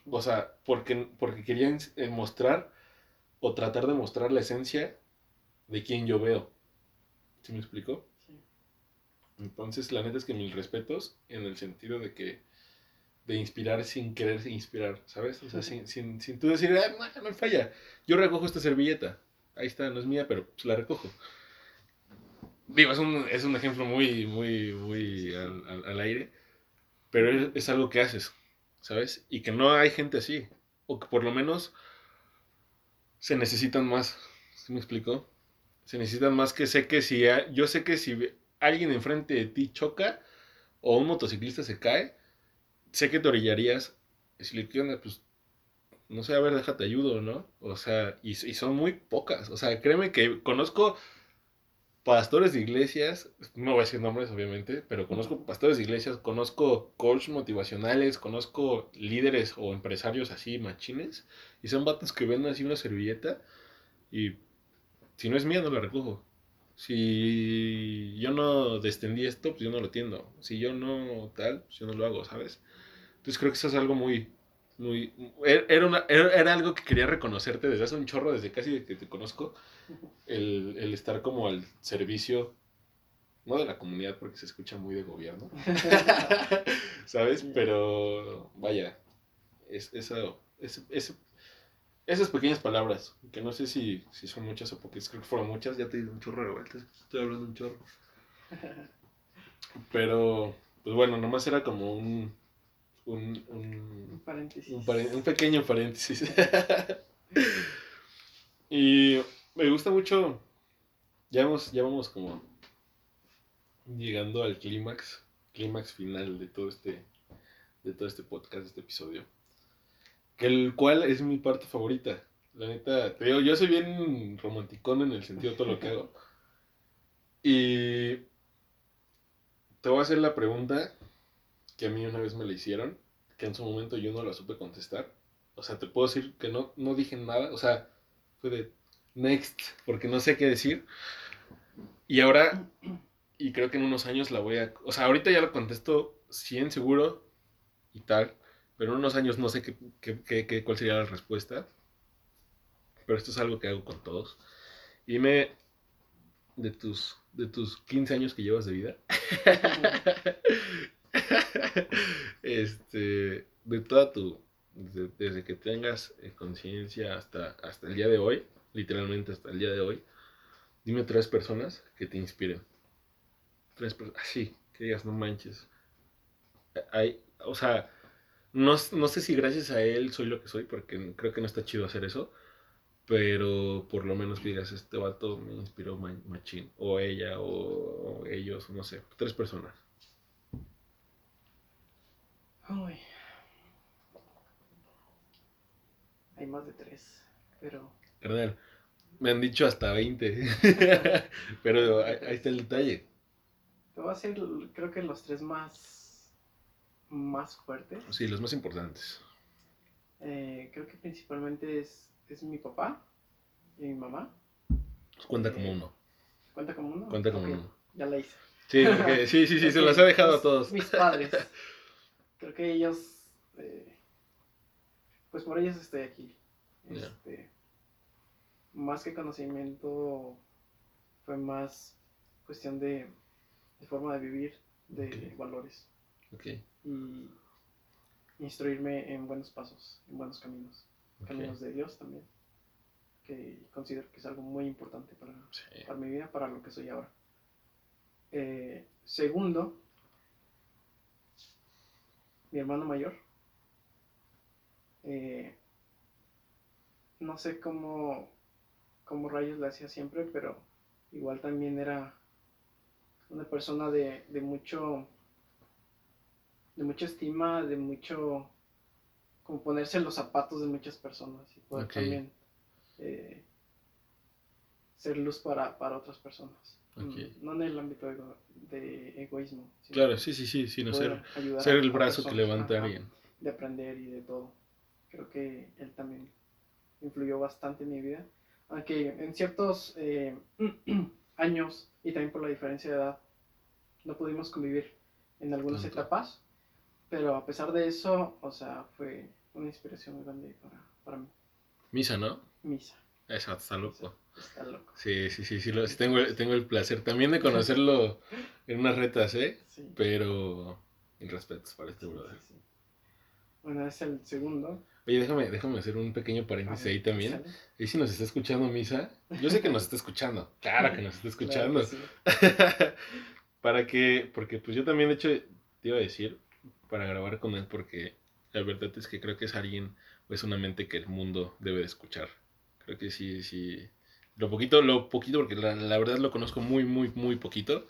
O sea, porque, porque quería eh, mostrar o tratar de mostrar la esencia de quien yo veo. ¿Sí me explico? Entonces, la neta es que mis respetos en el sentido de que de inspirar sin querer inspirar, ¿sabes? O sea, sin, sin, sin tú decir, ah, no, no falla. Yo recojo esta servilleta. Ahí está, no es mía, pero pues la recojo. Digo, es un, es un ejemplo muy, muy, muy al, aire, pero es, algo que haces, ¿sabes? Y que no hay gente así, o que por lo menos se necesitan más, ¿sí me explico? Se necesitan más que sé que si, yo sé que si alguien enfrente de ti choca o un motociclista se cae, sé que te orillarías y si le onda, pues no sé, a ver, déjate ayudo, ¿no? O sea, y, y, son muy pocas. O sea, créeme que conozco pastores de iglesias, no voy a decir nombres obviamente, pero conozco pastores de iglesias, conozco coach motivacionales, conozco líderes o empresarios así machines, y son vatos que venden así una servilleta y si no es mía no la recojo. Si yo no destendí esto, pues yo no lo tiendo. Si yo no tal, pues yo no lo hago, ¿sabes? Entonces creo que eso es algo muy, muy... Era, era algo que quería reconocerte desde hace un chorro, desde casi que te conozco el, el estar como al servicio, no de la comunidad porque se escucha muy de gobierno, ¿sabes? Pero vaya, es, eso, es, esas pequeñas palabras, que no sé si, si son muchas o poquitas, creo que fueron muchas, ya te di un chorro de vueltas, estoy hablando un chorro. Pero, pues bueno, nomás era como un... Un, un, paréntesis. Un, un pequeño paréntesis. y me gusta mucho, ya vamos, ya vamos como llegando al clímax, clímax final de todo este, de todo este podcast, de este episodio. Que el cual es mi parte favorita. La neta, te digo, yo soy bien romanticón en el sentido de todo lo que hago. Y te voy a hacer la pregunta que a mí una vez me la hicieron, que en su momento yo no la supe contestar. O sea, te puedo decir que no, no dije nada. O sea, fue de next, porque no sé qué decir. Y ahora, y creo que en unos años la voy a... O sea, ahorita ya lo contesto 100 seguro y tal. Pero en unos años no sé qué, qué, qué, cuál sería la respuesta. Pero esto es algo que hago con todos. Dime de tus, de tus 15 años que llevas de vida. este, de toda tu, desde, que tengas eh, conciencia hasta, hasta el día de hoy, literalmente hasta el día de hoy, dime tres personas que te inspiren. Tres personas, así, que digas, no manches. Hay, o sea, no, sé si gracias a él soy lo que soy, porque creo que no está chido hacer eso. Pero por lo menos digas, este vato me inspiró machín. O ella, o, ellos, no sé. Tres personas. Uy. Hay más de tres, pero... Carnal, me han dicho hasta 20. pero ahí, ahí está el detalle. Te voy a hacer, creo que los tres más más fuertes. Sí, los más importantes. Eh, creo que principalmente es, es mi papá y mi mamá. Cuenta como eh, uno. ¿Cuenta como uno? Cuenta como uno. Ya la hice. Sí, sí, sí, sí, se los ha dejado a todos. Mis padres. Creo que ellos, eh, pues por ellos estoy aquí. Este, Más que conocimiento, fue más cuestión de, de forma de vivir, de valores. Okay y instruirme en buenos pasos, en buenos caminos, caminos de Dios también, que considero que es algo muy importante para, para mi vida, para lo que soy ahora. Eh, segundo, mi hermano mayor. Eh, no sé cómo, cómo rayos le hacía siempre, pero igual también era una persona de, de mucho de mucha estima, de mucho, como ponerse en los zapatos de muchas personas y poder también eh, ser luz para, otras personas. Mm, no en el ámbito de, egoísmo. Claro, sí, sí, sí, sino ser, ser el brazo que levanta a alguien. De aprender y de todo. Creo que él también influyó bastante en mi vida. Aunque en ciertos eh, años y también por la diferencia de edad no pudimos convivir en algunas etapas, pero a pesar de eso, o sea, fue una inspiración muy grande para, para mí. Misa, ¿no? Misa. Exacto, está loco. Está loco. Sí, sí, sí, sí, tengo, tengo el placer también de conocerlo en unas retas, ¿eh? Sí. Pero en respetos para este brother. Sí, bueno, es el segundo. Oye, déjame, déjame hacer un pequeño paréntesis ahí también. ¿Y si nos está escuchando Misa? Yo sé que nos está escuchando. Claro que nos está escuchando. para que, porque pues yo también, de hecho, te iba a decir, para grabar con él porque la verdad es que creo que es alguien o es una mente que el mundo debe de escuchar. Creo que sí, sí. Lo poquito, lo poquito, porque la, verdad lo conozco muy, muy, muy poquito.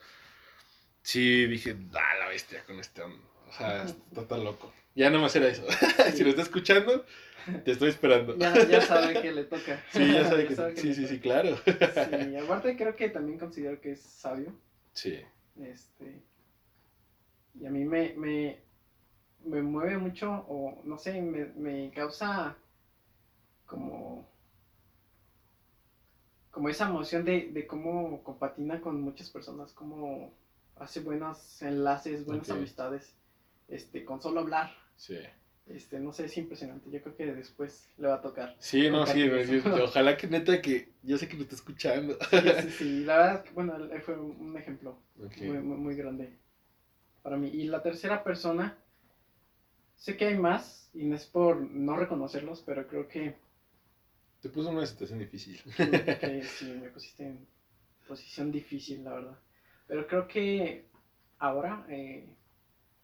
Sí, dije, da la bestia con este O sea, está tan loco. Ya nomás era eso. si lo está escuchando, te estoy esperando. Ya, ya sabe que le toca. Sí, ya sabe que, sí, sí, sí, claro. Sí, aparte creo que también considero que es sabio. Sí. Este. Y a mí me, me, me mueve mucho o no sé, me, me causa como como esa emoción de, de, cómo compatina con muchas personas, cómo hace buenos enlaces, buenas amistades, este, con solo hablar. Sí. Este, no sé, es impresionante. Yo creo que después le va a tocar. Sí, no, sí, ojalá que neta que yo sé que lo está escuchando. Sí, sí, sí. La verdad, bueno, fue un ejemplo muy, muy, muy grande para mí. Y la tercera persona Sé que hay más y no es por no reconocerlos, pero creo que Te puso en una situación difícil. que sí, me pusiste en posición difícil, la verdad. Pero creo que ahora eh,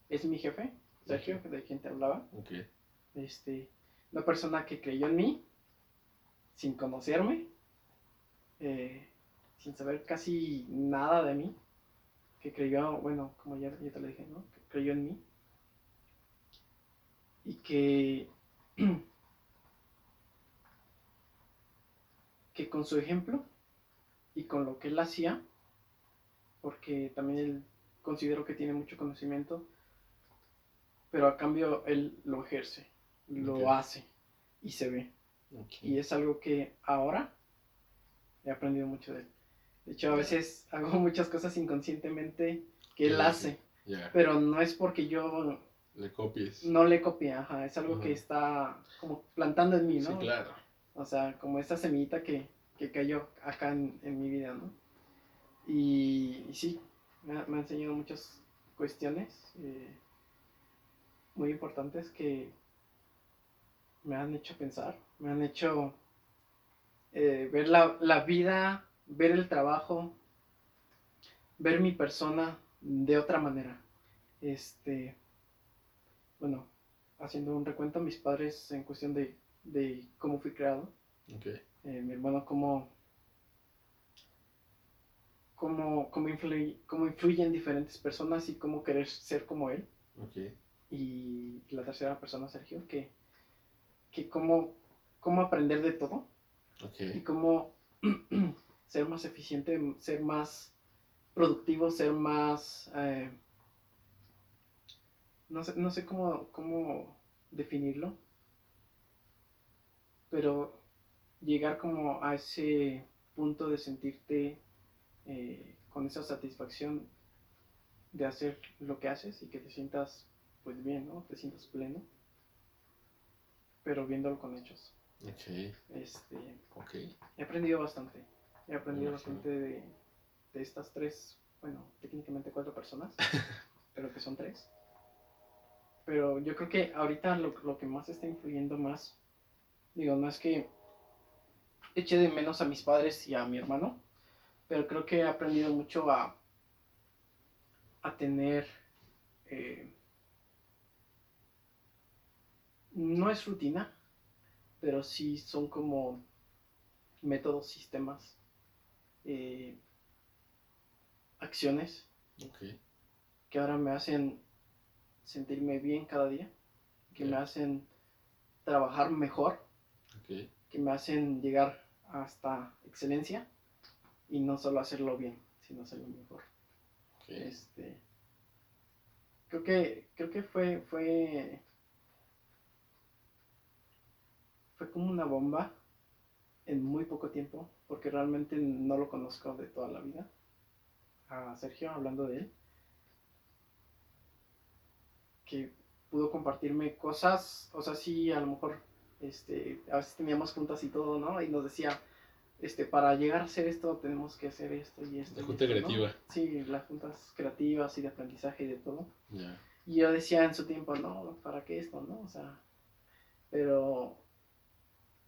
es mi jefe, Sergio, de quien te hablaba. Okay. Este, una persona que creyó en mí, sin conocerme, eh, sin saber casi nada de mí, que creyó, bueno, como ya, ya te lo dije, ¿no? Que creyó en mí. Y que, que con su ejemplo y con lo que él hacía, porque también él considero que tiene mucho conocimiento, pero a cambio él lo ejerce, lo hace y se ve. Y es algo que ahora he aprendido mucho de él. De hecho, a veces hago muchas cosas inconscientemente que él hace, pero no es porque yo le copies. No le copie, ajá, es algo que está como plantando en mí, ¿no? Sí, claro. O sea, como esa semillita que, que cayó acá en, en, mi vida, ¿no? Y, sí, me ha, enseñado muchas cuestiones eh, muy importantes que me han hecho pensar, me han hecho eh, ver la, la vida, ver el trabajo, ver mi persona de otra manera. Este, bueno, haciendo un recuento, mis padres en cuestión de, de cómo fui creado. Okay. Eh, mi hermano, cómo, cómo, cómo, influye, cómo influye en diferentes personas y cómo querer ser como él. Okay. Y la tercera persona, Sergio, que, que cómo, cómo aprender de todo. Okay. Y cómo ser más eficiente, ser más productivo, ser más... Eh, no sé, no sé cómo, cómo definirlo, pero llegar como a ese punto de sentirte eh, con esa satisfacción de hacer lo que haces y que te sientas pues bien, ¿no? Te sientas pleno, pero viéndolo con hechos. Okay. Este, okay. He aprendido bastante. He aprendido bastante de, de estas tres, bueno, técnicamente cuatro personas, pero que son tres. Pero yo creo que ahorita lo, lo que más está influyendo más, digo, no es que eche de menos a mis padres y a mi hermano, pero creo que he aprendido mucho a, a tener, eh, no es rutina, pero sí son como métodos, sistemas, eh, acciones que ahora me hacen sentirme bien cada día, que me hacen trabajar mejor, que me hacen llegar hasta excelencia y no solo hacerlo bien, sino hacerlo mejor. Este, creo que creo que fue fue fue como una bomba en muy poco tiempo, porque realmente no lo conozco de toda la vida. A Sergio hablando de él que pudo compartirme cosas, o sea, sí, a lo mejor, este, a veces teníamos juntas y todo, ¿no? Y nos decía, este, para llegar a hacer esto tenemos que hacer esto y esto. La junta creativa. Sí, las juntas creativas y de aprendizaje y de todo. Ya. Y yo decía en su tiempo, no, ¿para qué esto, no? O sea, pero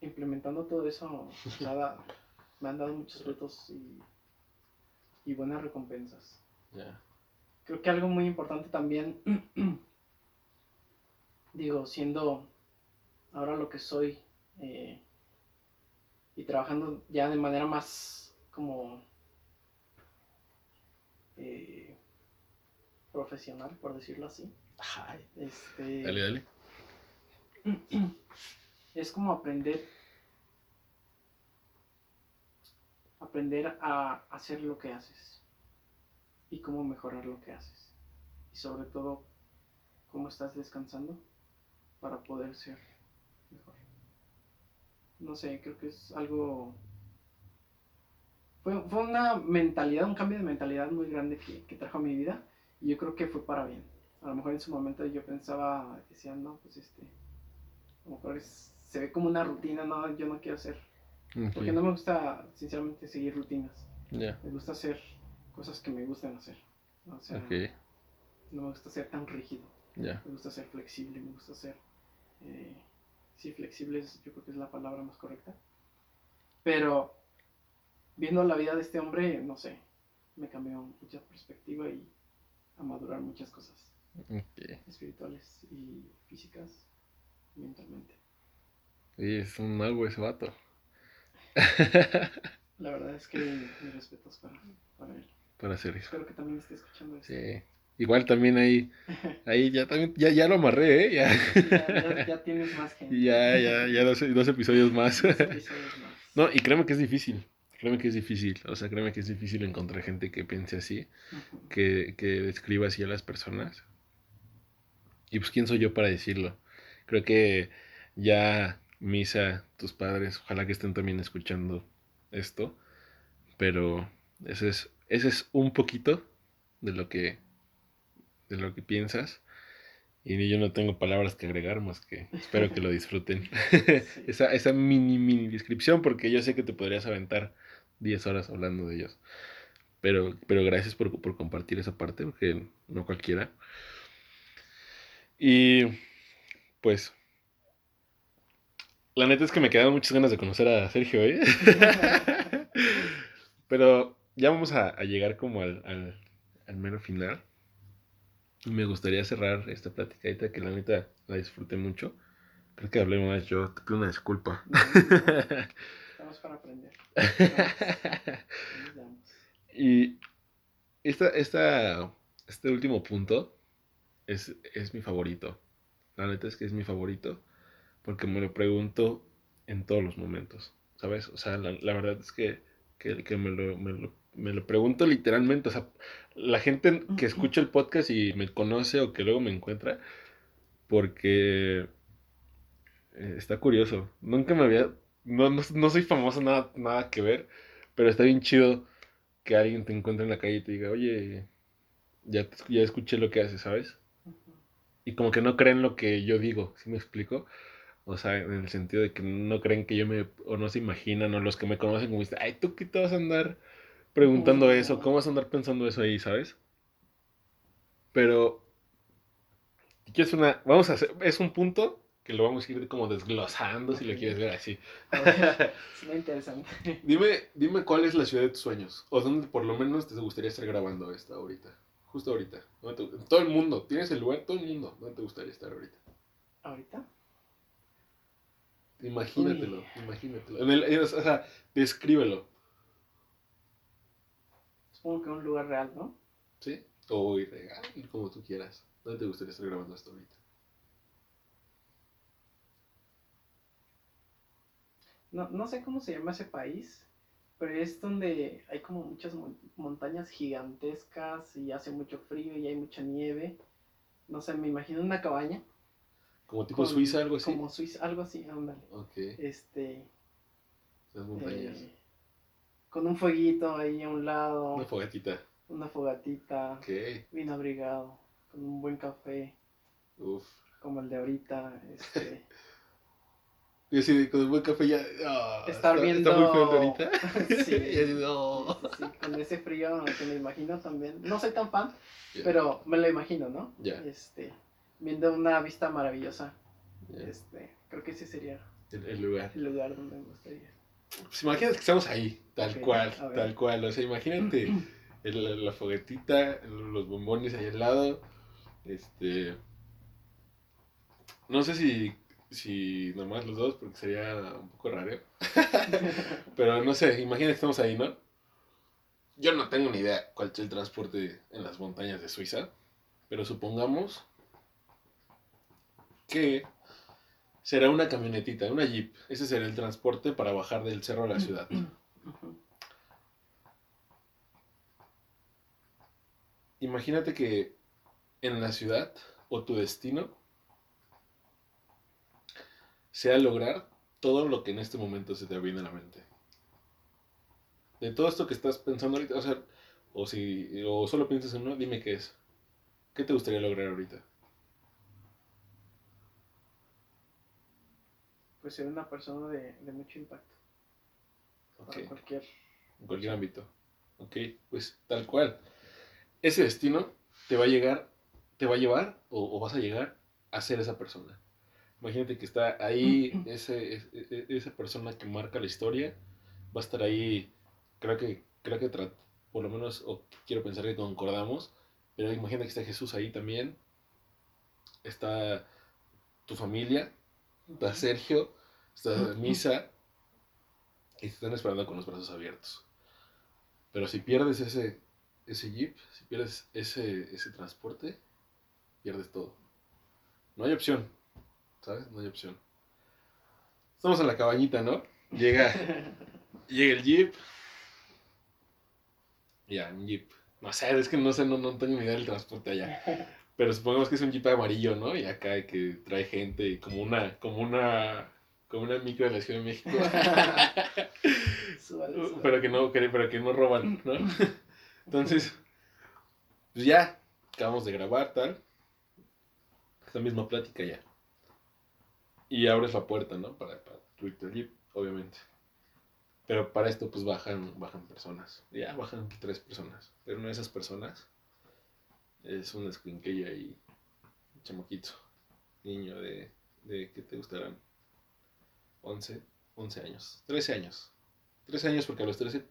implementando todo eso, nada, me han dado muchos retos y, y buenas recompensas. Ya. Creo que algo muy importante también digo, siendo ahora lo que soy eh, y trabajando ya de manera más como eh, profesional, por decirlo así. Este, dale, dale. Es como aprender aprender a hacer lo que haces y cómo mejorar lo que haces. Y sobre todo, cómo estás descansando para poder ser mejor. No sé, creo que es algo... Fue, fue una mentalidad, un cambio de mentalidad muy grande que, que, trajo a mi vida y yo creo que fue para bien. A lo mejor en su momento yo pensaba, decía, no, pues este, a lo mejor se ve como una rutina, no, yo no quiero hacer. Porque no me gusta, sinceramente, seguir rutinas. Me gusta hacer cosas que me gustan hacer. O sea, no me gusta ser tan rígido. Me gusta ser flexible, me gusta ser eh, sí, flexibles, yo creo que es la palabra más correcta. Pero viendo la vida de este hombre, no sé, me cambió mucha perspectiva y a madurar muchas cosas espirituales y físicas, mentalmente. Y es un mago ese vato. La verdad es que mis respetos para, para él. Para hacer eso. Espero que también esté escuchando esto. Sí. Igual también ahí, ahí ya también, ya, ya lo amarré, ¿eh? Ya, ya, tienes más gente. Ya, ya, ya dos, dos episodios más. Dos episodios más. No, y créeme que es difícil. Créeme que es difícil. O sea, créeme que es difícil encontrar gente que piense así, que, que describa así a las personas. Y pues, ¿quién soy yo para decirlo? Creo que ya Misa, tus padres, ojalá que estén también escuchando esto. Pero ese es, ese es un poquito de lo que de lo que piensas. Y yo no tengo palabras que agregar más que espero que lo disfruten. esa, esa mini, mini descripción, porque yo sé que te podrías aventar 10 horas hablando de ellos. Pero, pero gracias por, por compartir esa parte, porque no cualquiera. Y pues la neta es que me quedan muchas ganas de conocer a Sergio, ¿eh? Pero ya vamos a, llegar como al, al, al, mero final. Me gustaría cerrar esta platicadita que la neta la disfruté mucho. Creo que hablé más yo, te pido una disculpa. Estamos para aprender. y esta, esta, este último punto es, es mi favorito. La neta es que es mi favorito porque me lo pregunto en todos los momentos, ¿sabes? O sea, la, verdad es que, que, me, lo, me, lo, pregunto literalmente, o sea, la gente que escucha el podcast y me conoce o que luego me encuentra, porque eh, está curioso, nunca me había, no, no, soy famoso, nada, nada que ver, pero está bien chido que alguien te encuentre en la calle y te diga, oye, ya, ya escuché lo que haces, ¿sabes? Y como que no creen lo que yo digo, ¿sí me explico? O sea, en el sentido de que no creen que yo me, o no se imaginan, o los que me conocen como dicen, ay, ¿tú qué te vas a andar preguntando eso? ¿Cómo vas a andar pensando eso ahí, sabes? Pero, es una, vamos a hacer, es un punto que lo vamos a ir como desglosando si lo quieres ver así. Muy interesante. Dime, dime cuál es la ciudad de tus sueños, o dónde por lo menos te gustaría estar grabando esta ahorita, justo ahorita. todo el mundo, tienes el lugar, todo el mundo, ¿dónde te gustaría estar ahorita? ¿Ahorita? Imagínatelo, imagínatelo. En el, o sea, descríbelo. Supongo que un lugar real, ¿no? Sí, o irreal, como tú quieras. ¿Dónde te gustaría estar grabando esto ahorita? No, no sé cómo se llama ese país, pero es donde hay como muchas montañas gigantescas y hace mucho frío y hay mucha nieve. No sé, me imagino una cabaña como tipo Suiza, algo así. Como Suiza, algo así, ándale. Ok. Este. Las montañas. Eh, con un fueguito ahí a un lado. Una fogatita. Una fogatita. Ok. Bien abrigado. Con un buen café. Uf. Como el de ahorita. Este. Y así, con un buen café ya. Ah, Estar viendo. Está muy frío ahorita. sí, y así, sí, con ese frío que me imagino también. No soy tan fan, pero me lo imagino, ¿no? Ya. Este viendo una vista maravillosa. Este, creo que ese sería el, lugar. El lugar donde me gustaría. Pues imagínate que estamos ahí, tal cual, tal cual. O sea, imagínate la foguetita, los bombones ahí al lado. Este. No sé si, si nomás los dos, porque sería un poco raro. Pero no sé, imagínate que estamos ahí, ¿no? Yo no tengo ni idea cuál es el transporte en las montañas de Suiza. Pero supongamos que será una camionetita, una jeep. Ese será el transporte para bajar del cerro a la ciudad. Imagínate que en la ciudad o tu destino sea lograr todo lo que en este momento se te viene a la mente. De todo esto que estás pensando ahorita, o sea, o si o solo piensas en uno, dime qué es. ¿Qué te gustaría lograr ahorita? Pues ser una persona de, mucho impacto. Para cualquier... En cualquier ámbito. Ok, pues tal cual. Ese destino te va a llegar, te va a llevar o, vas a llegar a ser esa persona. Imagínate que está ahí ese, esa persona que marca la historia, va a estar ahí, creo que, creo que por lo menos, o quiero pensar que concordamos, pero imagina que está Jesús ahí también, está tu familia, está Sergio, está Misa, y te están esperando con los brazos abiertos. Pero si pierdes ese, ese jeep, si pierdes ese, ese transporte, pierdes todo. No hay opción, ¿sabes? No hay opción. Estamos en la cabañita, ¿no? Llega, llega el jeep. Ya, un jeep. No sé, es que no sé, no, no tengo ni idea del transporte allá. Pero supongamos que es un jeep amarillo, ¿no? Y acá que trae gente, como una, como una, como una micro de la Ciudad de México. Pero que no, pero que no roban, ¿no? Entonces, pues ya, acabamos de grabar, tal. Esta misma plática ya. Y abres la puerta, ¿no? Para, para jeep, obviamente. Pero para esto, pues bajan, bajan personas. Ya bajan tres personas. Pero una de esas personas es un escuinquillo ahí, un chamaquito, niño de, de ¿qué te gustarán? 11, 11 años, 13 años. 13 años porque a los 13,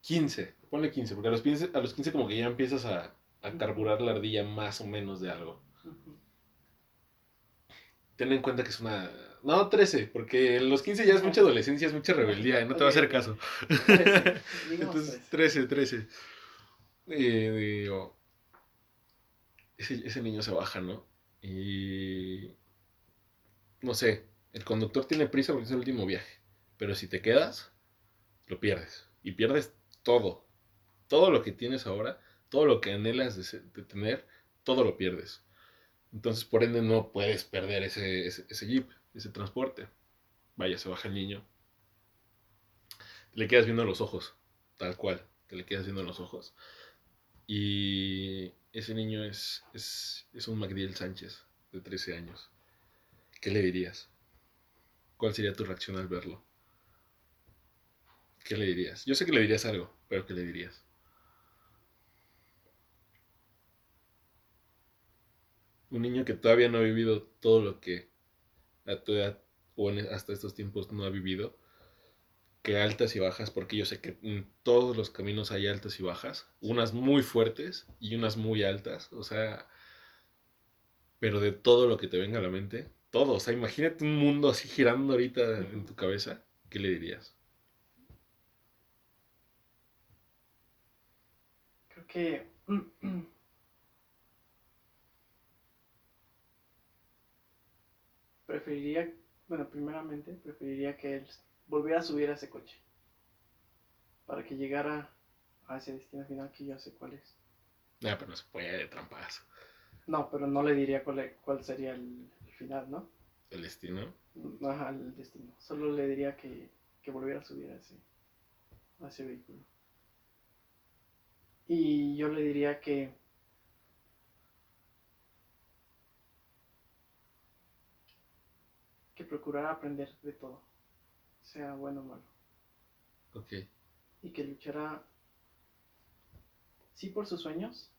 15, ponle 15, porque a los 15, a los 15 como que ya empiezas a, a carburar la ardilla más o menos de algo. Ten en cuenta que es una... No, 13, porque los 15 ya es mucha adolescencia, es mucha rebeldía, y no te va a hacer caso. 13, Entonces, 13, 13. Eh, digo, ese, ese niño se baja, ¿no? Y... No sé, el conductor tiene prisa porque es el último viaje. Pero si te quedas, lo pierdes. Y pierdes todo. Todo lo que tienes ahora, todo lo que anhelas de, tener, todo lo pierdes. Entonces, por ende, no puedes perder ese, ese, jeep, ese transporte. Vaya, se baja el niño. Te le quedas viendo los ojos, tal cual. Te le quedas viendo los ojos. Y ese niño es, es, es un Magdiel Sánchez, de 13 años. ¿Qué le dirías? ¿Cuál sería tu reacción al verlo? ¿Qué le dirías? Yo sé que le dirías algo, pero ¿qué le dirías? Un niño que todavía no ha vivido todo lo que a tu edad o hasta estos tiempos no ha vivido, que altas y bajas, porque yo sé que en todos los caminos hay altas y bajas, unas muy fuertes y unas muy altas, o sea, pero de todo lo que te venga a la mente, todo, o sea, imagínate un mundo así girando ahorita en tu cabeza, ¿qué le dirías? Creo que preferiría, bueno, primeramente preferiría que él volviera a subir a ese coche para que llegara a ese destino final que yo sé cuál es. No, pero no se puede de trampas. No, pero no le diría cuál, cuál sería el, final, ¿no? ¿El destino? Ajá, el destino. Solo le diría que, que volviera a subir a ese, a ese vehículo. Y yo le diría que que procurara aprender de todo, sea bueno o malo. Ok. Y que luchara, sí por sus sueños,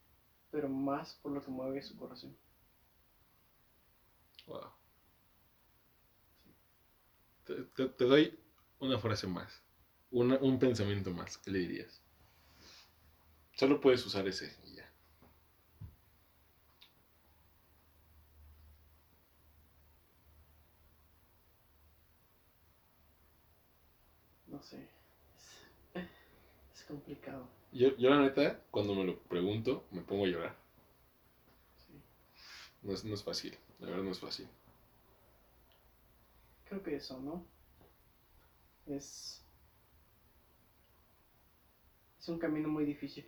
pero más por lo que mueve su corazón. Wow. Te, doy una frase más, un pensamiento más. ¿Qué le dirías? Solo puedes usar ese y ya. No sé. Es, complicado. Yo, yo la neta, cuando me lo pregunto, me pongo a llorar. Sí. No es, no es fácil, la verdad no es fácil. Creo que eso, ¿no? Es... Es un camino muy difícil.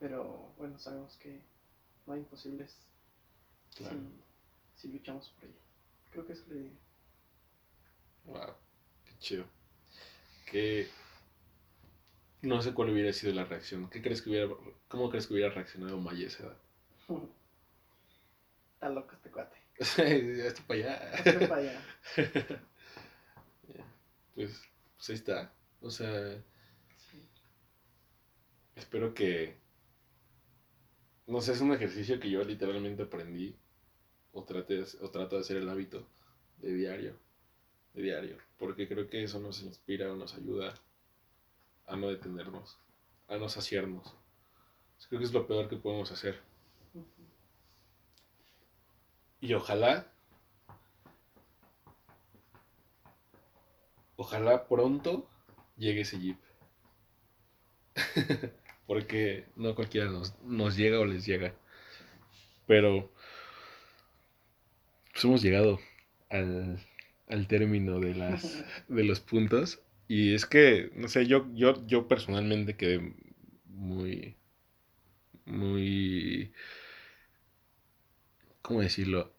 Pero bueno, sabemos que no hay imposibles si, luchamos por ello. Creo que eso le diría. Wow, qué chido. Que no sé cuál hubiera sido la reacción. ¿Qué crees que hubiera, ¿Cómo crees que hubiera reaccionado Maya a esa edad? Está loco este cuate. Estoy para allá. Estoy para allá. pues, pues ahí está. O sea, espero que no sé, es un ejercicio que yo literalmente aprendí o, traté, o trato de hacer el hábito de diario. de diario, porque creo que eso nos inspira o nos ayuda a no detenernos, a no saciarnos. Creo que es lo peor que podemos hacer. Y ojalá, ojalá pronto llegue ese jeep. Porque no cualquiera nos, nos, llega o les llega. Pero pues hemos llegado al, al término de, las, de los puntos. Y es que, no sé, yo, yo, yo personalmente quedé muy, muy, ¿cómo decirlo?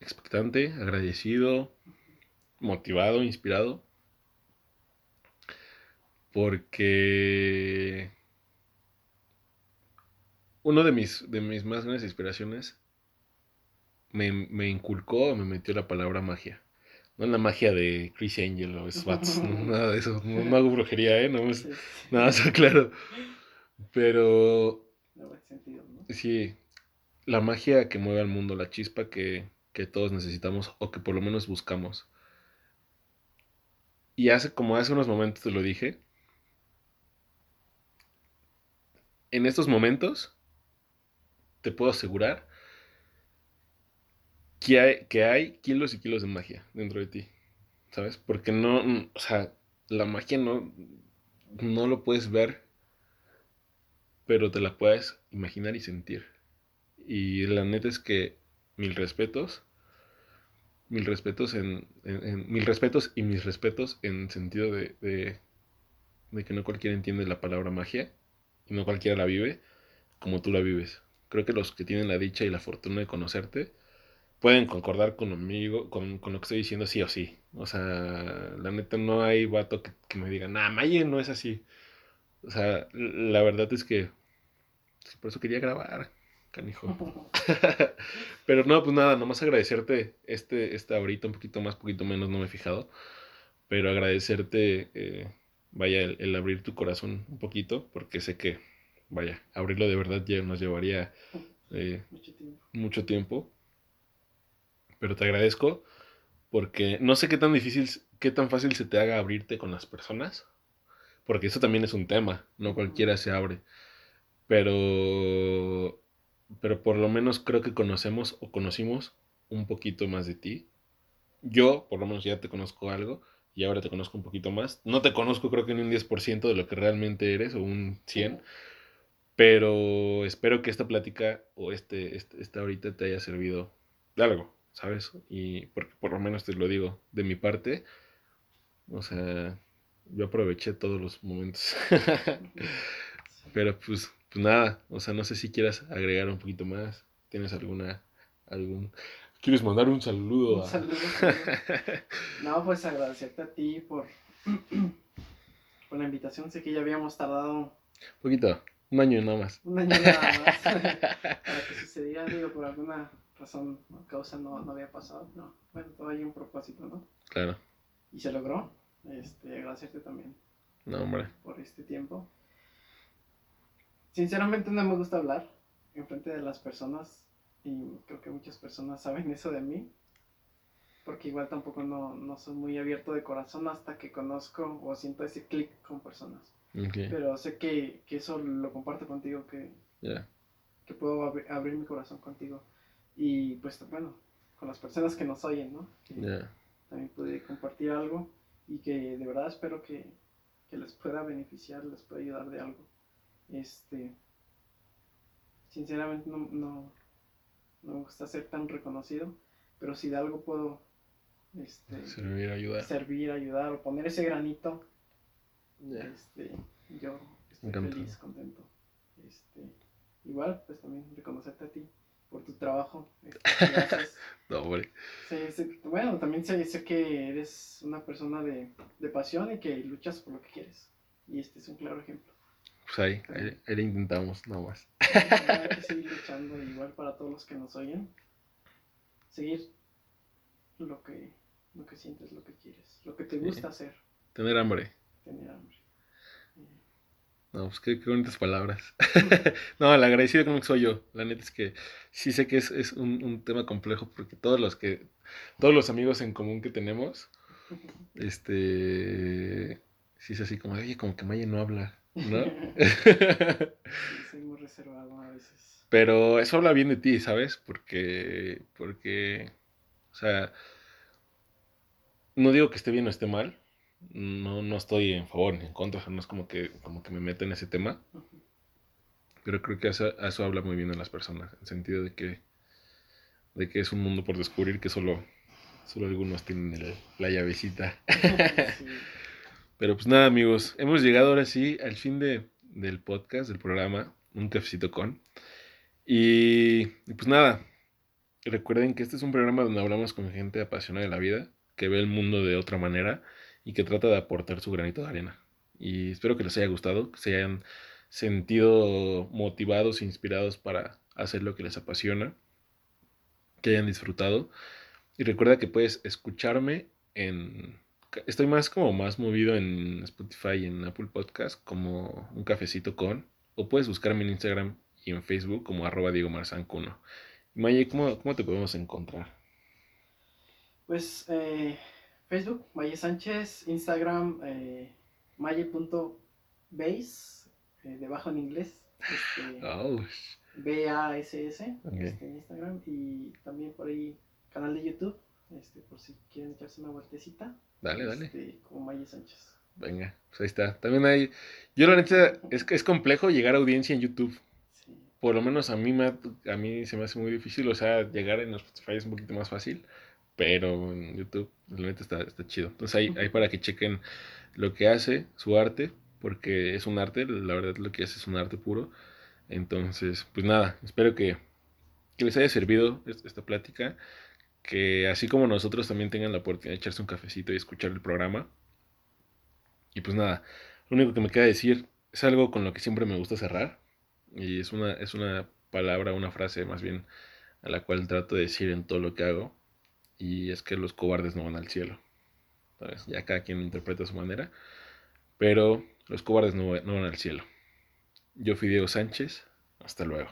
expectante, agradecido, motivado, inspirado. Porque uno de mis, de mis más grandes inspiraciones me, me inculcó, me metió la palabra magia. No la magia de Chris Angel o Swats, nada de eso. No, hago brujería, ¿eh? No, es, nada, está claro. Pero. Sí, la magia que mueve al mundo, la chispa que, que todos necesitamos o que por lo menos buscamos. Y hace como hace unos momentos te lo dije. En estos momentos, te puedo asegurar que hay, que hay kilos y kilos de magia dentro de ti, ¿sabes? Porque no, o sea, la magia no, no lo puedes ver, pero te la puedes imaginar y sentir. Y la neta es que mil respetos, mil respetos en, mil respetos y mis respetos en sentido de, de, de que no cualquiera entiende la palabra magia y no cualquiera la vive como tú la vives. Creo que los que tienen la dicha y la fortuna de conocerte, pueden concordar conmigo, con, con, lo que estoy diciendo sí o sí. O sea, la neta no hay vato que, me diga, nah, Maye no es así. O sea, la verdad es que por eso quería grabar, canijo. Pero no, pues nada, nomás agradecerte este, este ahorita, un poquito más, poquito menos, no me he fijado. Pero agradecerte, eh, vaya, el, abrir tu corazón un poquito, porque sé que, vaya, abrirlo de verdad ya nos llevaría eh, Mucho tiempo pero te agradezco porque no sé qué tan difícil, qué tan fácil se te haga abrirte con las personas, porque eso también es un tema, no cualquiera se abre, pero, pero por lo menos creo que conocemos o conocimos un poquito más de ti. Yo, por lo menos ya te conozco algo y ahora te conozco un poquito más. No te conozco creo que ni un 10% de lo que realmente eres o un 100%. Pero espero que esta plática o este, este, esta ahorita te haya servido de algo. ¿Sabes? Y porque por lo menos te lo digo de mi parte, o sea, yo aproveché todos los momentos. Pero pues, pues nada, o sea, no sé si quieras agregar un poquito más. ¿Tienes alguna, algún... ¿Quieres mandar un saludo? Un saludo. no, pues agradecerte a ti por, por la invitación. Sé que ya habíamos tardado... Un poquito, un año nada más. Un año nada más. para que sucediera, digo, por alguna razón o causa no, no había pasado. No, bueno, todo hay un propósito, ¿no? Claro. Y se logró. Este, agradecerte también. No, hombre. Por este tiempo. Sinceramente no me gusta hablar en frente de las personas y creo que muchas personas saben eso de mí. Porque igual tampoco no, no soy muy abierto de corazón hasta que conozco o siento ese clic con personas. Pero sé que, que, eso lo comparto contigo, que, que puedo abrir mi corazón contigo. Y pues bueno, con las personas que nos oyen, ¿no? También pude compartir algo y que de verdad espero que, que, les pueda beneficiar, les pueda ayudar de algo. Este, sinceramente no, no, no me gusta ser tan reconocido, pero si de algo puedo este, servir, ayudar. servir, ayudar o poner ese granito, este, yo estoy feliz, contento. Este, igual, pues también reconocerte a ti por tu trabajo. Este, gracias. no, hombre. bueno, también sé, sé, que eres una persona de, de, pasión y que luchas por lo que quieres. Y este es un claro ejemplo. Pues ahí, ahí, ahí intentamos, no más. Hay que seguir luchando, igual para todos los que nos oyen. Seguir lo que, lo que sientes, lo que quieres, lo que te gusta hacer. Tener hambre. Tener hambre. No, pues qué, bonitas palabras. no, el agradecido como que soy yo. La neta es que sí sé que es, un, tema complejo porque todos los que, todos los amigos en común que tenemos, Este. Sí, es así como, oye, como que Maya no habla, ¿no? Soy muy reservado a veces. Pero eso habla bien de ti, ¿sabes? Porque. Porque. O sea. No digo que esté bien o esté mal. No, no estoy en favor ni en contra. No es como que, como que me meta en ese tema. Pero creo que eso, eso habla muy bien de las personas. En el sentido de que. De que es un mundo por descubrir que solo. Solo algunos tienen el- la llavecita. Sí. Pero pues nada, amigos, hemos llegado ahora sí al fin de, del podcast, del programa, Un Cafecito con. Y, y pues nada, recuerden que este es un programa donde hablamos con gente apasionada de la vida, que ve el mundo de otra manera y que trata de aportar su granito de arena. Y espero que les haya gustado, que se hayan sentido motivados e inspirados para hacer lo que les apasiona, que hayan disfrutado. Y recuerda que puedes escucharme en... Estoy más como más movido en Spotify y en Apple Podcast como un cafecito con... O puedes buscarme en Instagram y en Facebook como arroba Diego Marzancuno. Maye, ¿cómo, ¿cómo te podemos encontrar? Pues eh, Facebook, Maye Sánchez, Instagram, eh, maye.base, eh, debajo en inglés, este, Oh, B-A-S-S, este, en Instagram, y también por ahí canal de YouTube, este, por si quieren echarse una vueltecita. dale, dale. este, como Maye Sánchez. Venga, pues ahí está. También hay... Yo la neta, es es complejo llegar a audiencia en YouTube. Sí. Por lo menos a mí, me, a mí se me hace muy difícil. O sea, llegar en Spotify es un poquito más fácil. Pero en YouTube, neta está, está chido. Entonces ahí, ahí para que chequen lo que hace, su arte. Porque es un arte, la verdad lo que hace es un arte puro. Entonces, pues nada, espero que, que les haya servido es- esta plática. Que así como nosotros también tengan la oportunidad de echarse un cafecito y escuchar el programa. Y pues nada, lo único que me queda decir es algo con lo que siempre me gusta cerrar. Y es una, es una palabra, una frase más bien a la cual trato de decir en todo lo que hago. Y es que los cobardes no van al cielo. Ya cada quien interpreta a su manera. Pero los cobardes no, no van al cielo. Yo fui Diego Sánchez. Hasta luego.